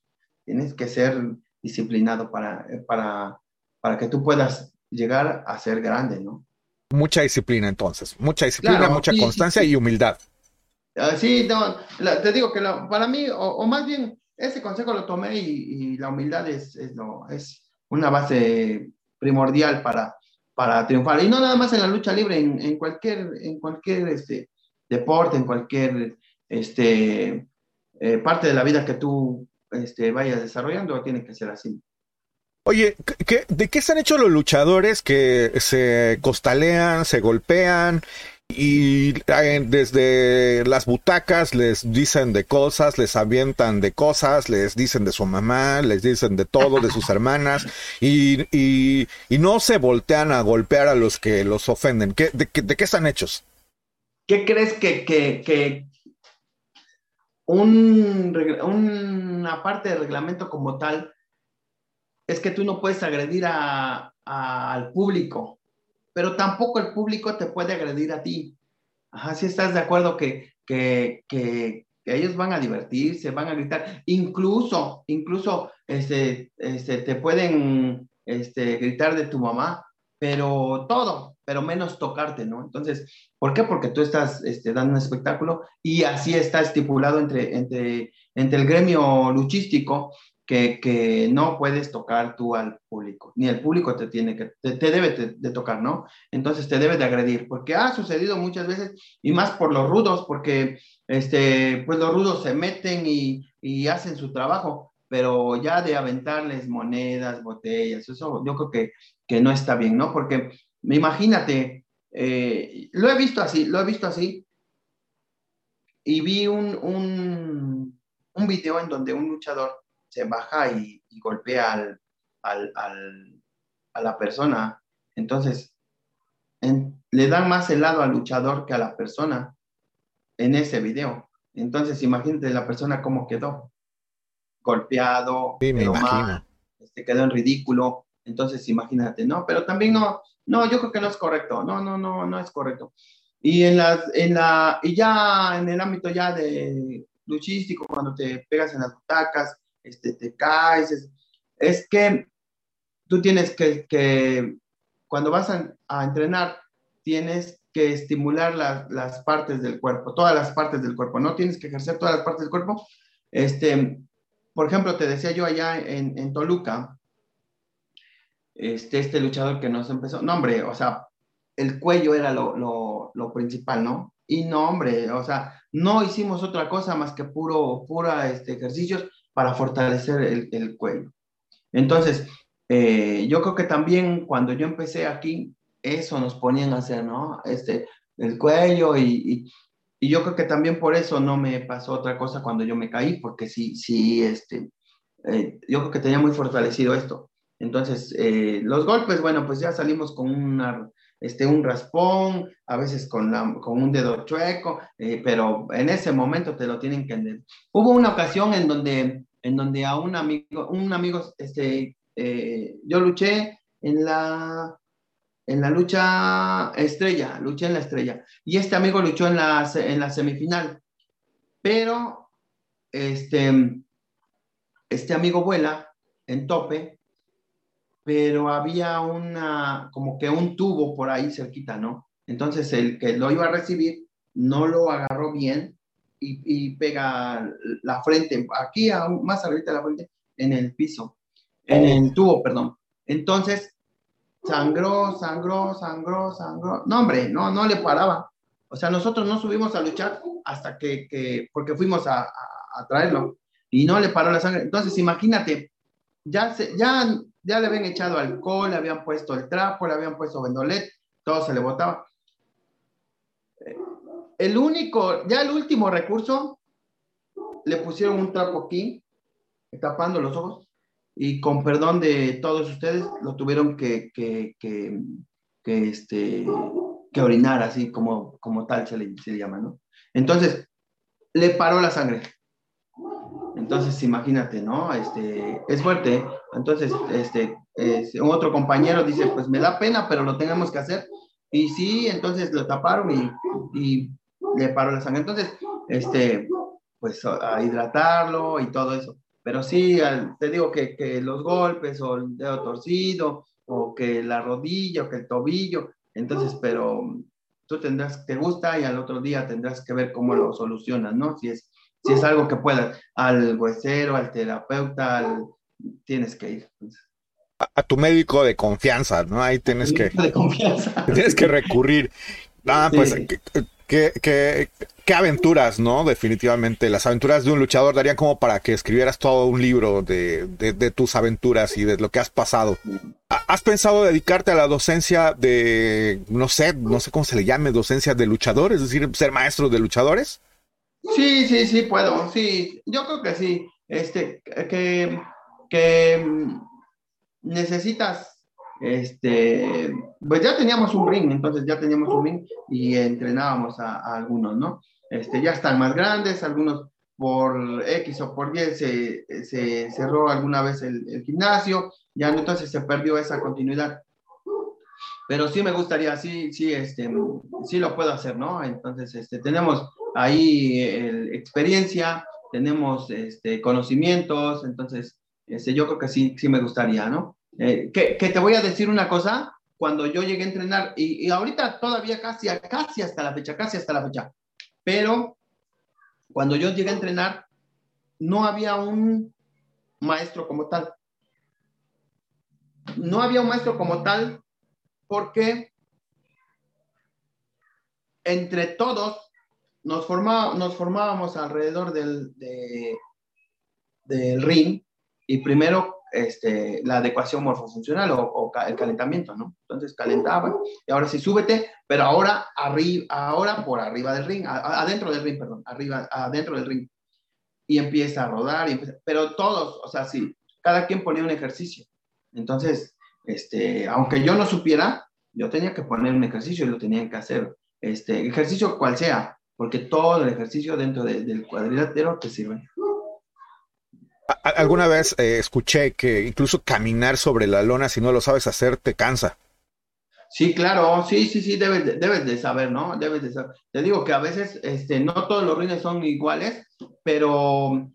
Tienes que ser disciplinado para, para, para que tú puedas llegar a ser grande, ¿no? Mucha disciplina entonces, mucha disciplina, claro, mucha sí, constancia y humildad. Uh, sí, no, la, te digo que la, para mí, o, o, más bien, ese consejo lo tomé y, y la humildad es, es, lo, es, una base primordial para, para triunfar. Y no nada más en la lucha libre, en, cualquier, en cualquier este, deporte, en cualquier este, eh, parte de la vida que tú este, vayas desarrollando, tiene que ser así. Oye, ¿qué, ¿de qué están hechos los luchadores que se costalean, se golpean y desde las butacas les dicen de cosas, les avientan de cosas, les dicen de su mamá, les dicen de todo, de sus hermanas y, no se voltean a golpear a los que los ofenden? ¿Qué, de, qué están hechos? ¿Qué crees que, que, un, una parte del reglamento como tal es que tú no puedes agredir a, al público, pero tampoco el público te puede agredir a ti. Ajá, si estás de acuerdo que, que, que, ellos van a divertirse, van a gritar, incluso, incluso este, este, te pueden este, gritar de tu mamá, pero todo, pero menos tocarte, ¿no? Entonces, ¿por qué? Porque tú estás este, dando un espectáculo y así está estipulado entre, entre, entre el gremio luchístico que, no puedes tocar tú al público, ni el público te tiene que, te, debe de, tocar, ¿no? Entonces te debe de agredir, porque ha sucedido muchas veces, y más por los rudos, porque este, pues los rudos se meten y, hacen su trabajo, pero ya de aventarles monedas, botellas, eso yo creo que, que no está bien, ¿no? Porque imagínate, eh, lo he visto así, lo he visto así, y vi un, un, un video en donde un luchador se baja y, y golpea al, al, al, a la persona. Entonces, en, le dan más helado al luchador que a la persona en ese video. Entonces, imagínate la persona cómo quedó. Golpeado, sí, quedó, mal, este, quedó en ridículo. Entonces, imagínate, ¿no? Pero también no, no, yo creo que no es correcto. No, no, no, no es correcto. Y en las, en la, y ya en el ámbito ya de luchístico, cuando te pegas en las butacas, este, te caes. Es, que tú tienes que, que cuando vas a, a, entrenar, tienes que estimular la, las partes del cuerpo, todas las partes del cuerpo, no tienes que ejercer todas las partes del cuerpo. Este, por ejemplo, te decía yo allá en, en Toluca, este, este luchador que nos empezó, no hombre, o sea, el cuello era lo, lo, lo principal, ¿no? Y no, hombre, o sea, no hicimos otra cosa más que puro, pura este, ejercicios para fortalecer el, el cuello. Entonces, eh, yo creo que también cuando yo empecé aquí, eso nos ponían a hacer, ¿no? Este, el cuello y, y, y, yo creo que también por eso no me pasó otra cosa cuando yo me caí, porque sí, sí, este, eh, yo creo que tenía muy fortalecido esto. Entonces, eh, los golpes, bueno, pues ya salimos con una, este, un raspón, a veces con, la, con un dedo chueco, eh, pero en ese momento te lo tienen que. Hubo una ocasión en donde, en donde a un amigo, un amigo, este, eh, yo luché en la, en la lucha estrella, luché en la estrella, y este amigo luchó en la, en la semifinal, pero este, este amigo vuela en tope, pero había una, como que un tubo por ahí cerquita, ¿no? Entonces el que lo iba a recibir no lo agarró bien y, pega la frente, aquí aún más arriba de la frente, en el piso, en el tubo, perdón. Entonces, sangró, sangró, sangró, sangró. No, hombre, no, no le paraba. O sea, nosotros no subimos a luchar hasta que, que porque fuimos a, a, traerlo y no le paró la sangre. Entonces, imagínate, ya, se, ya, ya le habían echado alcohol, le habían puesto el trapo, le habían puesto vendolet, todo se le botaba. El único, ya el último recurso, le pusieron un trapo aquí, tapando los ojos, y con perdón de todos ustedes, lo tuvieron que, que, que, que este, que orinar, así como, como tal se le, se llama, ¿no? Entonces, le paró la sangre. Entonces, imagínate, ¿no? Este, es fuerte. Entonces, este, otro compañero dice, pues me da pena, pero lo tenemos que hacer. Y sí, entonces lo taparon y le paró la sangre. Entonces, este, pues a hidratarlo y todo eso. Pero sí, te digo que, que los golpes o el dedo torcido o que la rodilla o que el tobillo, entonces, pero tú tendrás, te gusta y al otro día tendrás que ver cómo lo solucionas, ¿no? Si es, si es algo que puedas, al huesero, al terapeuta, tienes que ir. A, tu médico de confianza, ¿no? Ahí tienes que... De confianza. Tienes que recurrir. Ah, pues qué, qué, qué, aventuras, ¿no? Definitivamente. Las aventuras de un luchador darían como para que escribieras todo un libro de, de, tus aventuras y de lo que has pasado. ¿Has pensado dedicarte a la docencia de, no sé, no sé cómo se le llame, docencia de luchadores? Es decir, ser maestro de luchadores. Sí, sí, sí, puedo. Sí, yo creo que sí. Este, que, que necesitas este, pues ya teníamos un ring, entonces ya teníamos un ring y entrenábamos a, algunos, ¿no? Este, ya están más grandes, algunos por X o por Y se, se cerró alguna vez el, gimnasio, ya entonces se perdió esa continuidad. Pero sí me gustaría, sí, sí, este, sí lo puedo hacer, ¿no? Entonces, este, tenemos ahí experiencia, tenemos este, conocimientos, entonces, este, yo creo que sí, sí me gustaría, ¿no? Eh, que, te voy a decir una cosa, cuando yo llegué a entrenar, y, ahorita todavía casi, casi hasta la fecha, casi hasta la fecha, pero cuando yo llegué a entrenar, no había un maestro como tal. No había un maestro como tal porque entre todos nos, nos formábamos alrededor del, del ring y primero este, la adecuación morfofuncional o, el calentamiento, ¿no? Entonces calentaba y ahora sí súbete, pero ahora, arriba, ahora por arriba del ring, adentro del ring, perdón, arriba, adentro del ring. Y empieza a rodar, y pero todos, o sea, sí, cada quien ponía un ejercicio. Entonces, este, aunque yo no supiera, yo tenía que poner un ejercicio y lo tenían que hacer. Este, ejercicio cual sea, porque todo el ejercicio dentro del cuadrilátero te sirve alguna vez eh, escuché que incluso caminar sobre la lona, si no lo sabes hacer, te cansa. Sí, claro, sí, sí, sí, debes de, debes de saber, ¿no? Debes de saber. Te digo que a veces este, no todos los rines son iguales, pero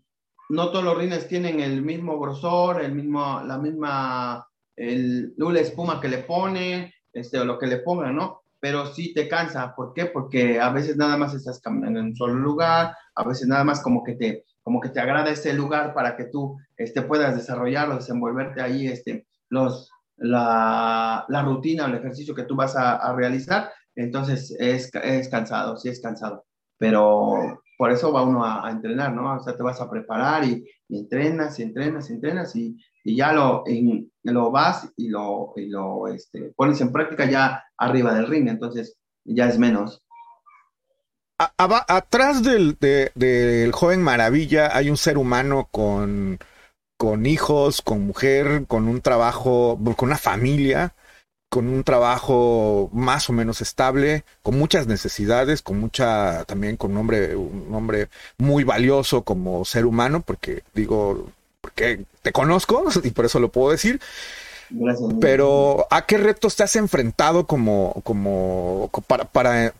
no todos los rines tienen el mismo grosor, el mismo, la misma, el, la espuma que le ponen, este, o lo que le pongan, ¿no? Pero sí te cansa. ¿Por qué? Porque a veces nada más estás caminando en un solo lugar, a veces nada más como que te, como que te agrada ese lugar para que tú este, puedas desarrollarlo, desenvolverte ahí, este, los, la, la rutina o el ejercicio que tú vas a, realizar, entonces es, es, cansado, sí es cansado, pero por eso va uno a, entrenar, ¿no? O sea, te vas a preparar y, entrenas y entrenas y entrenas y, y ya lo, en, lo vas y lo, y lo este, pones en práctica ya arriba del ring, entonces ya es menos atrás del, del, joven maravilla hay un ser humano con, con hijos, con mujer, con un trabajo, con una familia, con un trabajo más o menos estable, con muchas necesidades, con mucha, también con un hombre, un hombre muy valioso como ser humano, porque digo, porque te conozco y por eso lo puedo decir. Pero ¿a qué retos te has enfrentado como, como para, para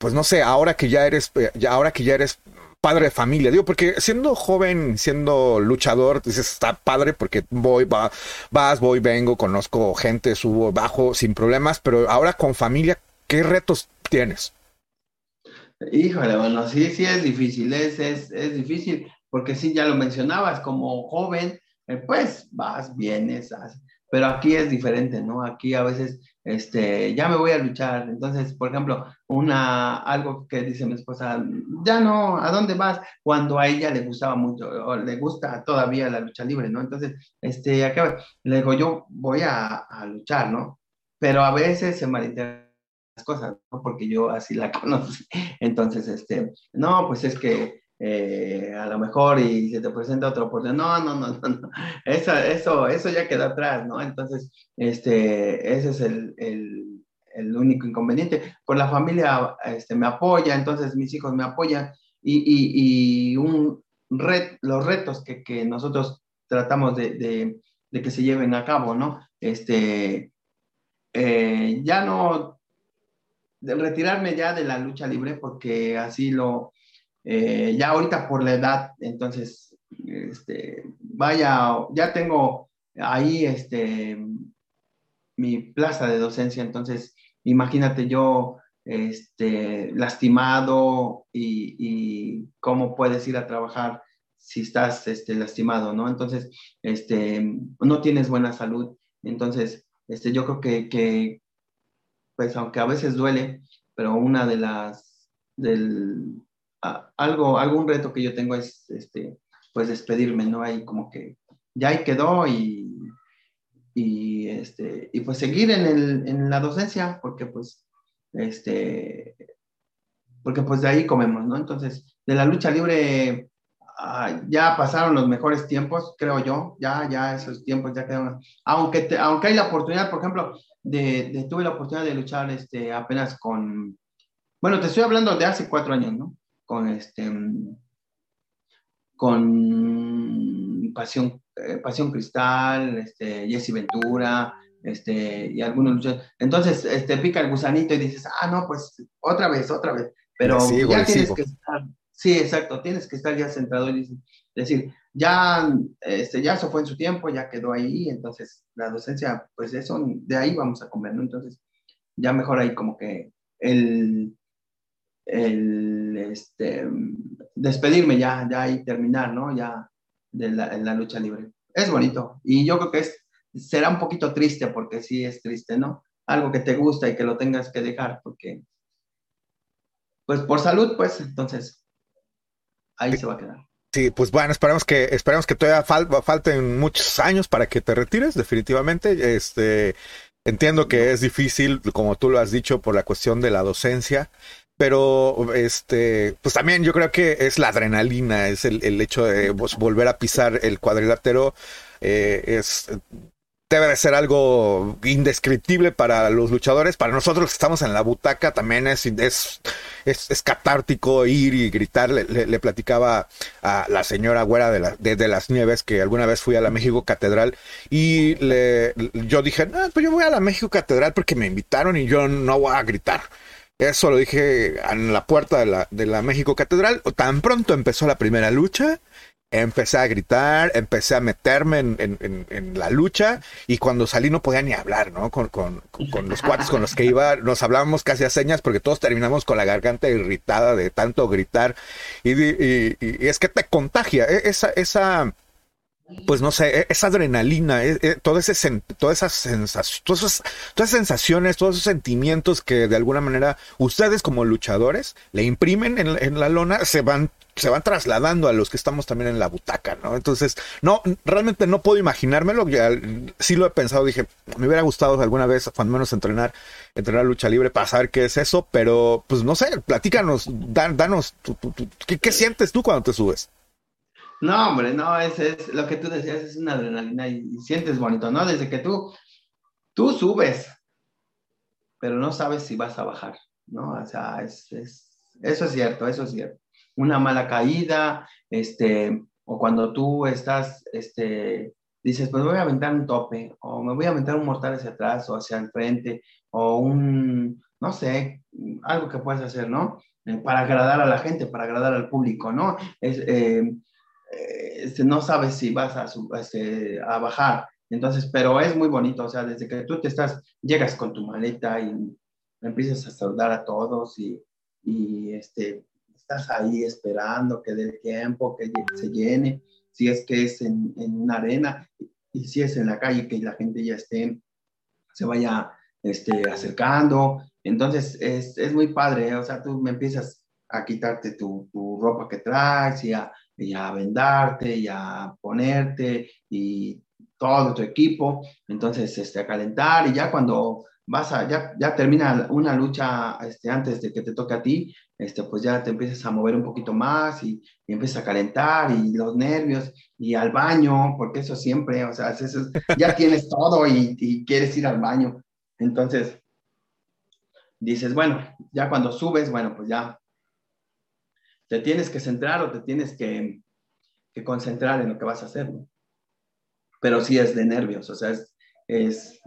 pues no sé, ahora que ya eres, eh, ahora que ya eres padre de familia. Digo, porque siendo joven, siendo luchador, dices, está padre porque voy, va, vas, voy, vengo, conozco gente, subo, bajo, sin problemas, pero ahora con familia, ¿qué retos tienes? Híjole, bueno, sí, sí es difícil, es, es, es difícil, porque sí, ya lo mencionabas, como joven, eh, pues vas, vienes, pero aquí es diferente, ¿no? Aquí a veces, este, ya me voy a luchar, entonces, por ejemplo, una, algo que dice mi esposa, ya no, ¿a dónde vas? Cuando a ella le gustaba mucho, o le gusta todavía la lucha libre, ¿no? Entonces, este, acá, le digo, yo voy a, luchar, ¿no? Pero a veces se malinterpreta cosas, ¿no? porque yo así la conocí. Entonces, este, no, pues es que eh, a lo mejor y se te presenta otra oportunidad. No, no, no, no, no. Eso, eso, eso ya quedó atrás, ¿no? Entonces, este, ese es el, el, el único inconveniente. Por la familia este, me apoya, entonces mis hijos me apoyan y, y, y un red, los retos que, que nosotros tratamos de, de, de, que se lleven a cabo, ¿no? Este, eh, ya no de retirarme ya de la lucha libre porque así lo, eh, ya ahorita por la edad, entonces, este, vaya, ya tengo ahí este, mi plaza de docencia, entonces, imagínate yo este, lastimado y, cómo puedes ir a trabajar si estás este, lastimado, ¿no? Entonces, este, no tienes buena salud. Entonces, este, yo creo que, que, pues aunque a veces duele, pero una de las, del, algo, algún reto que yo tengo es, este, pues despedirme, ¿no? Ahí como que ya ahí quedó y, y, este, y pues seguir en, el, en la docencia, porque pues, este, porque pues de ahí comemos, ¿no? Entonces, de la lucha libre uh, ya pasaron los mejores tiempos, creo yo, ya, ya esos tiempos ya quedaron, aunque, aunque hay la oportunidad, por ejemplo, de, de, tuve la oportunidad de luchar este, apenas con, bueno, te estoy hablando de hace cuatro años, ¿no? Con este, con Pasión, eh, Pasión Cristal, este, Jesse Ventura, este, y algunos luchadores. Entonces, este, pica el gusanito y dices, ah, no, pues otra vez, otra vez. Pero sigo, ya tienes sigo. que estar, sí, exacto, tienes que estar ya centrado y decir, ya, este, ya eso fue en su tiempo, ya quedó ahí, entonces la docencia, pues eso, de ahí vamos a comer, ¿no? Entonces, ya mejor ahí como que el, el este, despedirme ya, ya y terminar, ¿no? Ya de la, lucha libre. Es bonito y yo creo que es, será un poquito triste porque sí es triste, ¿no? Algo que te gusta y que lo tengas que dejar porque, pues por salud, pues entonces ahí se va a quedar. Sí, pues bueno, esperamos que, esperamos que todavía fal falten muchos años para que te retires, definitivamente. Este, entiendo que es difícil, como tú lo has dicho, por la cuestión de la docencia, pero este, pues también yo creo que es la adrenalina, es el, el hecho de volver a pisar el cuadrilátero, eh, es debe de ser algo indescriptible para los luchadores. Para nosotros que estamos en la butaca también es, es, es, catártico ir y gritar. Le, le, le, platicaba a la señora güera de, la, de, las Nieves que alguna vez fui a la México Catedral y le, yo dije, no, pues yo voy a la México Catedral porque me invitaron y yo no voy a gritar. Eso lo dije en la puerta de la, de la México Catedral. Tan pronto empezó la primera lucha, empecé a gritar, empecé a meterme en, en, en, la lucha y cuando salí no podía ni hablar, ¿no? Con, con, con, los cuates con los que iba, nos hablábamos casi a señas porque todos terminamos con la garganta irritada de tanto gritar y, y, y es que te contagia e, esa, esa, pues no sé, esa adrenalina, todo ese, todas esas sensaciones, todas esas, sensaciones, todos esos sentimientos que de alguna manera ustedes como luchadores le imprimen en, la lona, se van se van trasladando a los que estamos también en la butaca, ¿no? Entonces, no, realmente no puedo imaginármelo, ya sí lo he pensado, dije, me hubiera gustado alguna vez, cuando menos entrenar, entrenar lucha libre para saber qué es eso, pero pues no sé, platícanos, dan, danos, ¿qué, ¿qué sientes tú cuando te subes? No, hombre, no, es, es lo que tú decías, es una adrenalina y, y, sientes bonito, ¿no? Desde que tú, tú subes, pero no sabes si vas a bajar, ¿no? O sea, es, es, eso es cierto, eso es cierto. Una mala caída, este, o cuando tú estás, este, dices, pues voy a aventar un tope, o me voy a aventar un mortal hacia atrás, o hacia el frente, o un, no sé, algo que puedes hacer, ¿no? eh, para agradar a la gente, para agradar al público, ¿no? Es, eh, este, no sabes si vas a, este, a bajar. Entonces, pero es muy bonito, o sea, desde que tú te estás, llegas con tu maleta y empiezas a saludar a todos y, y este, estás ahí esperando que dé tiempo, que se llene, si es que es en, en, una arena y si es en la calle, que la gente ya esté, se vaya este, acercando. Entonces, es, es muy padre, ¿eh? o sea, tú me empiezas a quitarte tu, tu ropa que traes y a, y a vendarte y a ponerte y todo tu equipo, entonces este, a calentar y ya cuando vas a, ya, ya termina una lucha este, antes de que te toque a ti, este, pues ya te empiezas a mover un poquito más y, y empiezas a calentar y los nervios y al baño, porque eso siempre, o sea, eso, ya tienes todo y, y quieres ir al baño. Entonces, dices, bueno, ya cuando subes, bueno, pues ya te tienes que centrar o te tienes que, concentrar en lo que vas a hacer, ¿no? Pero sí es de nervios, o sea, es,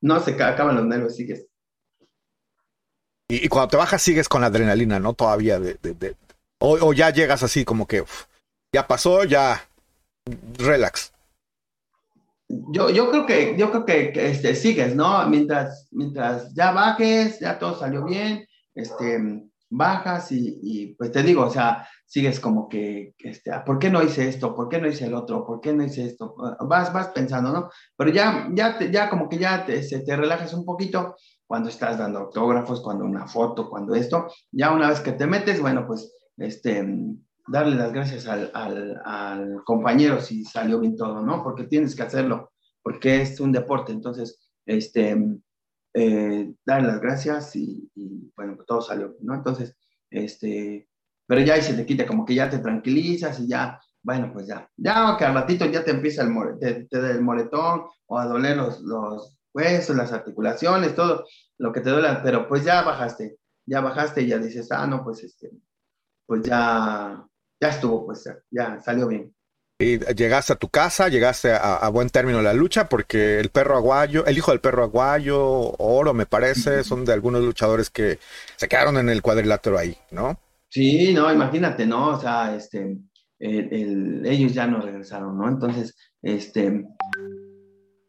no se acaban los nervios, sigues. Y, cuando te bajas sigues con la adrenalina, ¿no? Todavía de, o, ya llegas así como que ya pasó, ya relax. Yo, yo creo que, yo creo que, este, sigues, ¿no? Mientras, mientras ya bajes, ya todo salió bien, este, bajas y, pues te digo, o sea, sigues como que, este, ah, ¿por qué no hice esto? ¿Por qué no hice el otro? ¿Por qué no hice esto? Ah, vas, vas pensando, ¿no? Pero ya, ya, ya como que ya te, te relajas un poquito cuando estás dando autógrafos, cuando una foto, cuando esto, ya una vez que te metes, bueno, pues, este, darle las gracias al, al, al compañero si salió bien todo, ¿no? Porque tienes que hacerlo, porque es un deporte, entonces, este, eh, dar las gracias y, bueno, pues todo salió, ¿no? Entonces, este, pero ya ahí se te quita, como que ya te tranquilizas y ya, bueno, pues ya, ya que al ratito ya te empieza el, te, te el moretón o a doler los, los huesos, las articulaciones, todo lo que te duele, pero pues ya bajaste, ya bajaste y ya dices, ah, no, pues este, pues ya, ya estuvo, pues ya salió bien. Y llegaste a tu casa, llegaste a, buen término la lucha, porque el perro aguayo, el hijo del perro aguayo, Oro, me parece, son de algunos luchadores que se quedaron en el cuadrilátero ahí, ¿no? Sí, no, imagínate, ¿no? O sea, este, ellos ya no regresaron, ¿no? Entonces, este,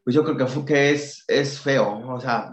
pues yo creo que, fue, que es, es feo, o sea,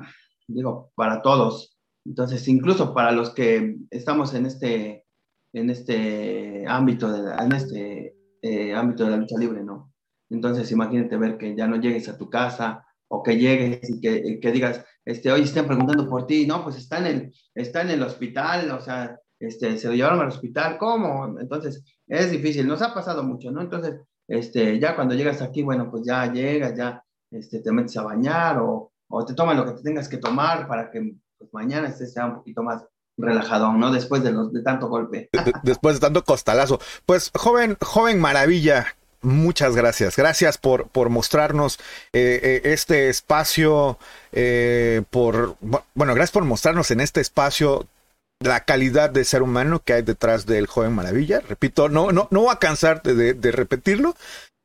digo, para todos. Entonces, incluso para los que estamos en este, en este ámbito, de, en este eh, ámbito de la lucha libre, ¿no? Entonces, imagínate ver que ya no llegues a tu casa o que llegues y que, que digas, este, hoy estén preguntando por ti, no, pues está en el, está en el hospital, o sea, este, se lo llevaron al hospital, ¿cómo? Entonces, es difícil, nos ha pasado mucho, ¿no? Entonces, este, ya cuando llegas aquí, bueno, pues ya llegas, ya este, te metes a bañar o, o te toman lo que te tengas que tomar para que pues, mañana estés ya un poquito más relajado, ¿no? Después de, los, de tanto golpe. después de tanto costalazo. Pues, joven, joven maravilla, muchas gracias. Gracias por, por mostrarnos eh, eh, este espacio, eh, por, bueno, gracias por mostrarnos en este espacio la calidad de ser humano que hay detrás del joven maravilla. Repito, no, no, no voy a cansarte de, de repetirlo,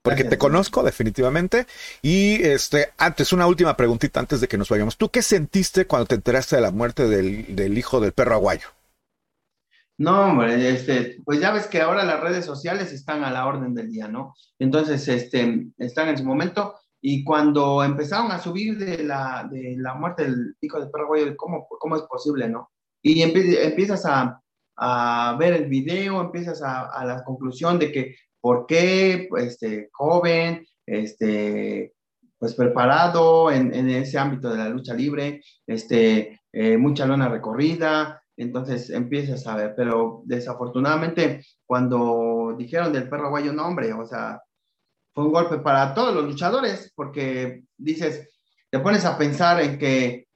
porque te conozco definitivamente. Y este, antes, una última preguntita antes de que nos vayamos. ¿Tú qué sentiste cuando te enteraste de la muerte del, hijo del perro aguayo? No, hombre, este, pues ya ves que ahora las redes sociales están a la orden del día, ¿no? Entonces, este, están en su momento. Y cuando empezaron a subir de la, de la muerte del hijo del perro aguayo, ¿cómo, cómo es posible, no? Y empiezas a, a ver el video, empiezas a, a, la conclusión de que ¿Por qué? Este, joven, este, pues preparado en, ese ámbito de la lucha libre, este, eh, mucha lona recorrida, entonces empiezas a ver, pero desafortunadamente cuando dijeron del perro guayo, no hombre, o sea, fue un golpe para todos los luchadores, porque dices, te pones a pensar en que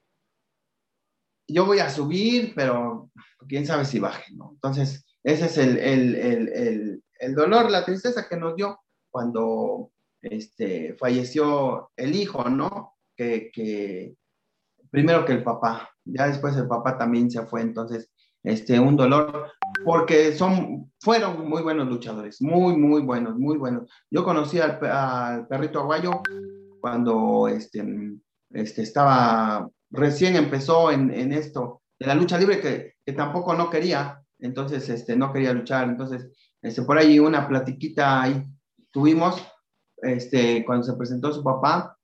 yo voy a subir, pero quién sabe si baje, ¿no? Entonces, ese es el, el, el dolor, la tristeza que nos dio cuando este, falleció el hijo, ¿no? Que, primero que el papá, ya después el papá también se fue, entonces, este, un dolor, porque son, fueron muy buenos luchadores, muy, muy buenos, muy buenos. Yo conocí al, perrito aguayo cuando este, este, estaba, recién empezó en, esto, de la lucha libre, que, que tampoco no quería, entonces este, no quería luchar. Entonces, este, por ahí una platiquita ahí tuvimos, este, cuando se presentó su papá,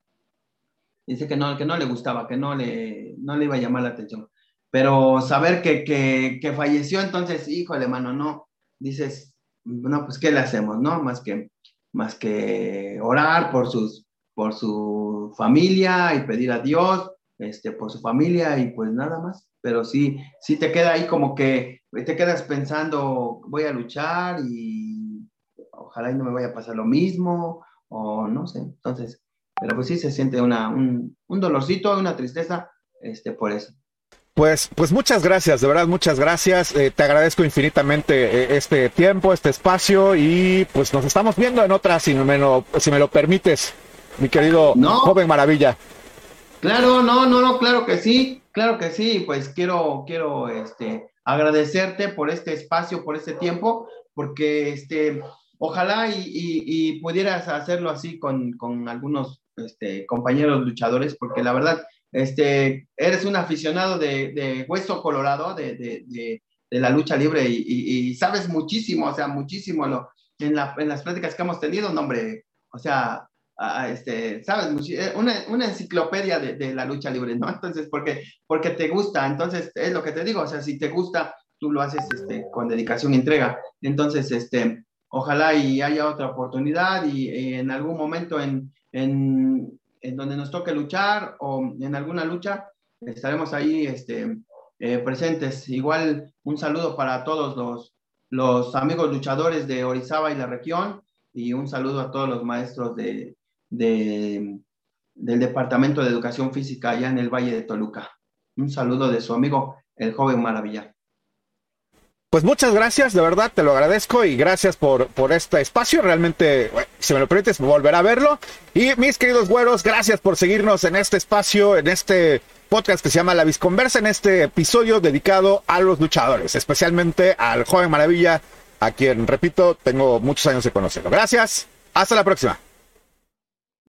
dice que no, que no le gustaba, que no le, no le iba a llamar la atención. Pero saber que, que, que falleció, entonces, híjole, mano, no, dices, no, pues, ¿qué le hacemos, no? Más que, más que orar por sus, por su familia y pedir a Dios, este, por su familia y pues nada más. Pero sí, sí te queda ahí como que te quedas pensando, voy a luchar y ojalá y no me vaya a pasar lo mismo, o no sé. Entonces, pero pues sí se siente una, un, un dolorcito, una tristeza, este, por eso. Pues, pues muchas gracias, de verdad, muchas gracias. Eh, te agradezco infinitamente eh, este tiempo, este espacio y pues nos estamos viendo en otra, si me lo, si me lo permites, mi querido joven maravilla. Claro, no, no, no, claro que sí, claro que sí. Pues quiero, quiero, este, agradecerte por este espacio, por este tiempo, porque, este, ojalá y, y, pudieras hacerlo así con, con algunos, este, compañeros luchadores, porque la verdad este, eres un aficionado de, de hueso colorado, de, de, de, la lucha libre y, sabes muchísimo, o sea, muchísimo lo, en, la, en las pláticas que hemos tenido, no, hombre, o sea, este, sabes, eh, una, enciclopedia de, la lucha libre, ¿no? Entonces, porque, porque te gusta, entonces es lo que te digo, o sea, si te gusta, tú lo haces este, con dedicación y entrega. Entonces, este, ojalá y haya otra oportunidad y, y en algún momento en, en, en donde nos toque luchar o en alguna lucha, estaremos ahí este, eh, presentes. Igual un saludo para todos los, los amigos luchadores de Orizaba y la región y un saludo a todos los maestros de, de, del Departamento de Educación Física allá en el Valle de Toluca. Un saludo de su amigo, el joven Maravilla. Pues muchas gracias, de verdad te lo agradezco y gracias por, por este espacio. Realmente, si me lo permites, volverá a verlo. Y mis queridos güeros, gracias por seguirnos en este espacio, en este podcast que se llama La Visconversa, en este episodio dedicado a los luchadores, especialmente al joven Maravilla, a quien, repito, tengo muchos años de conocerlo. Gracias, hasta la próxima.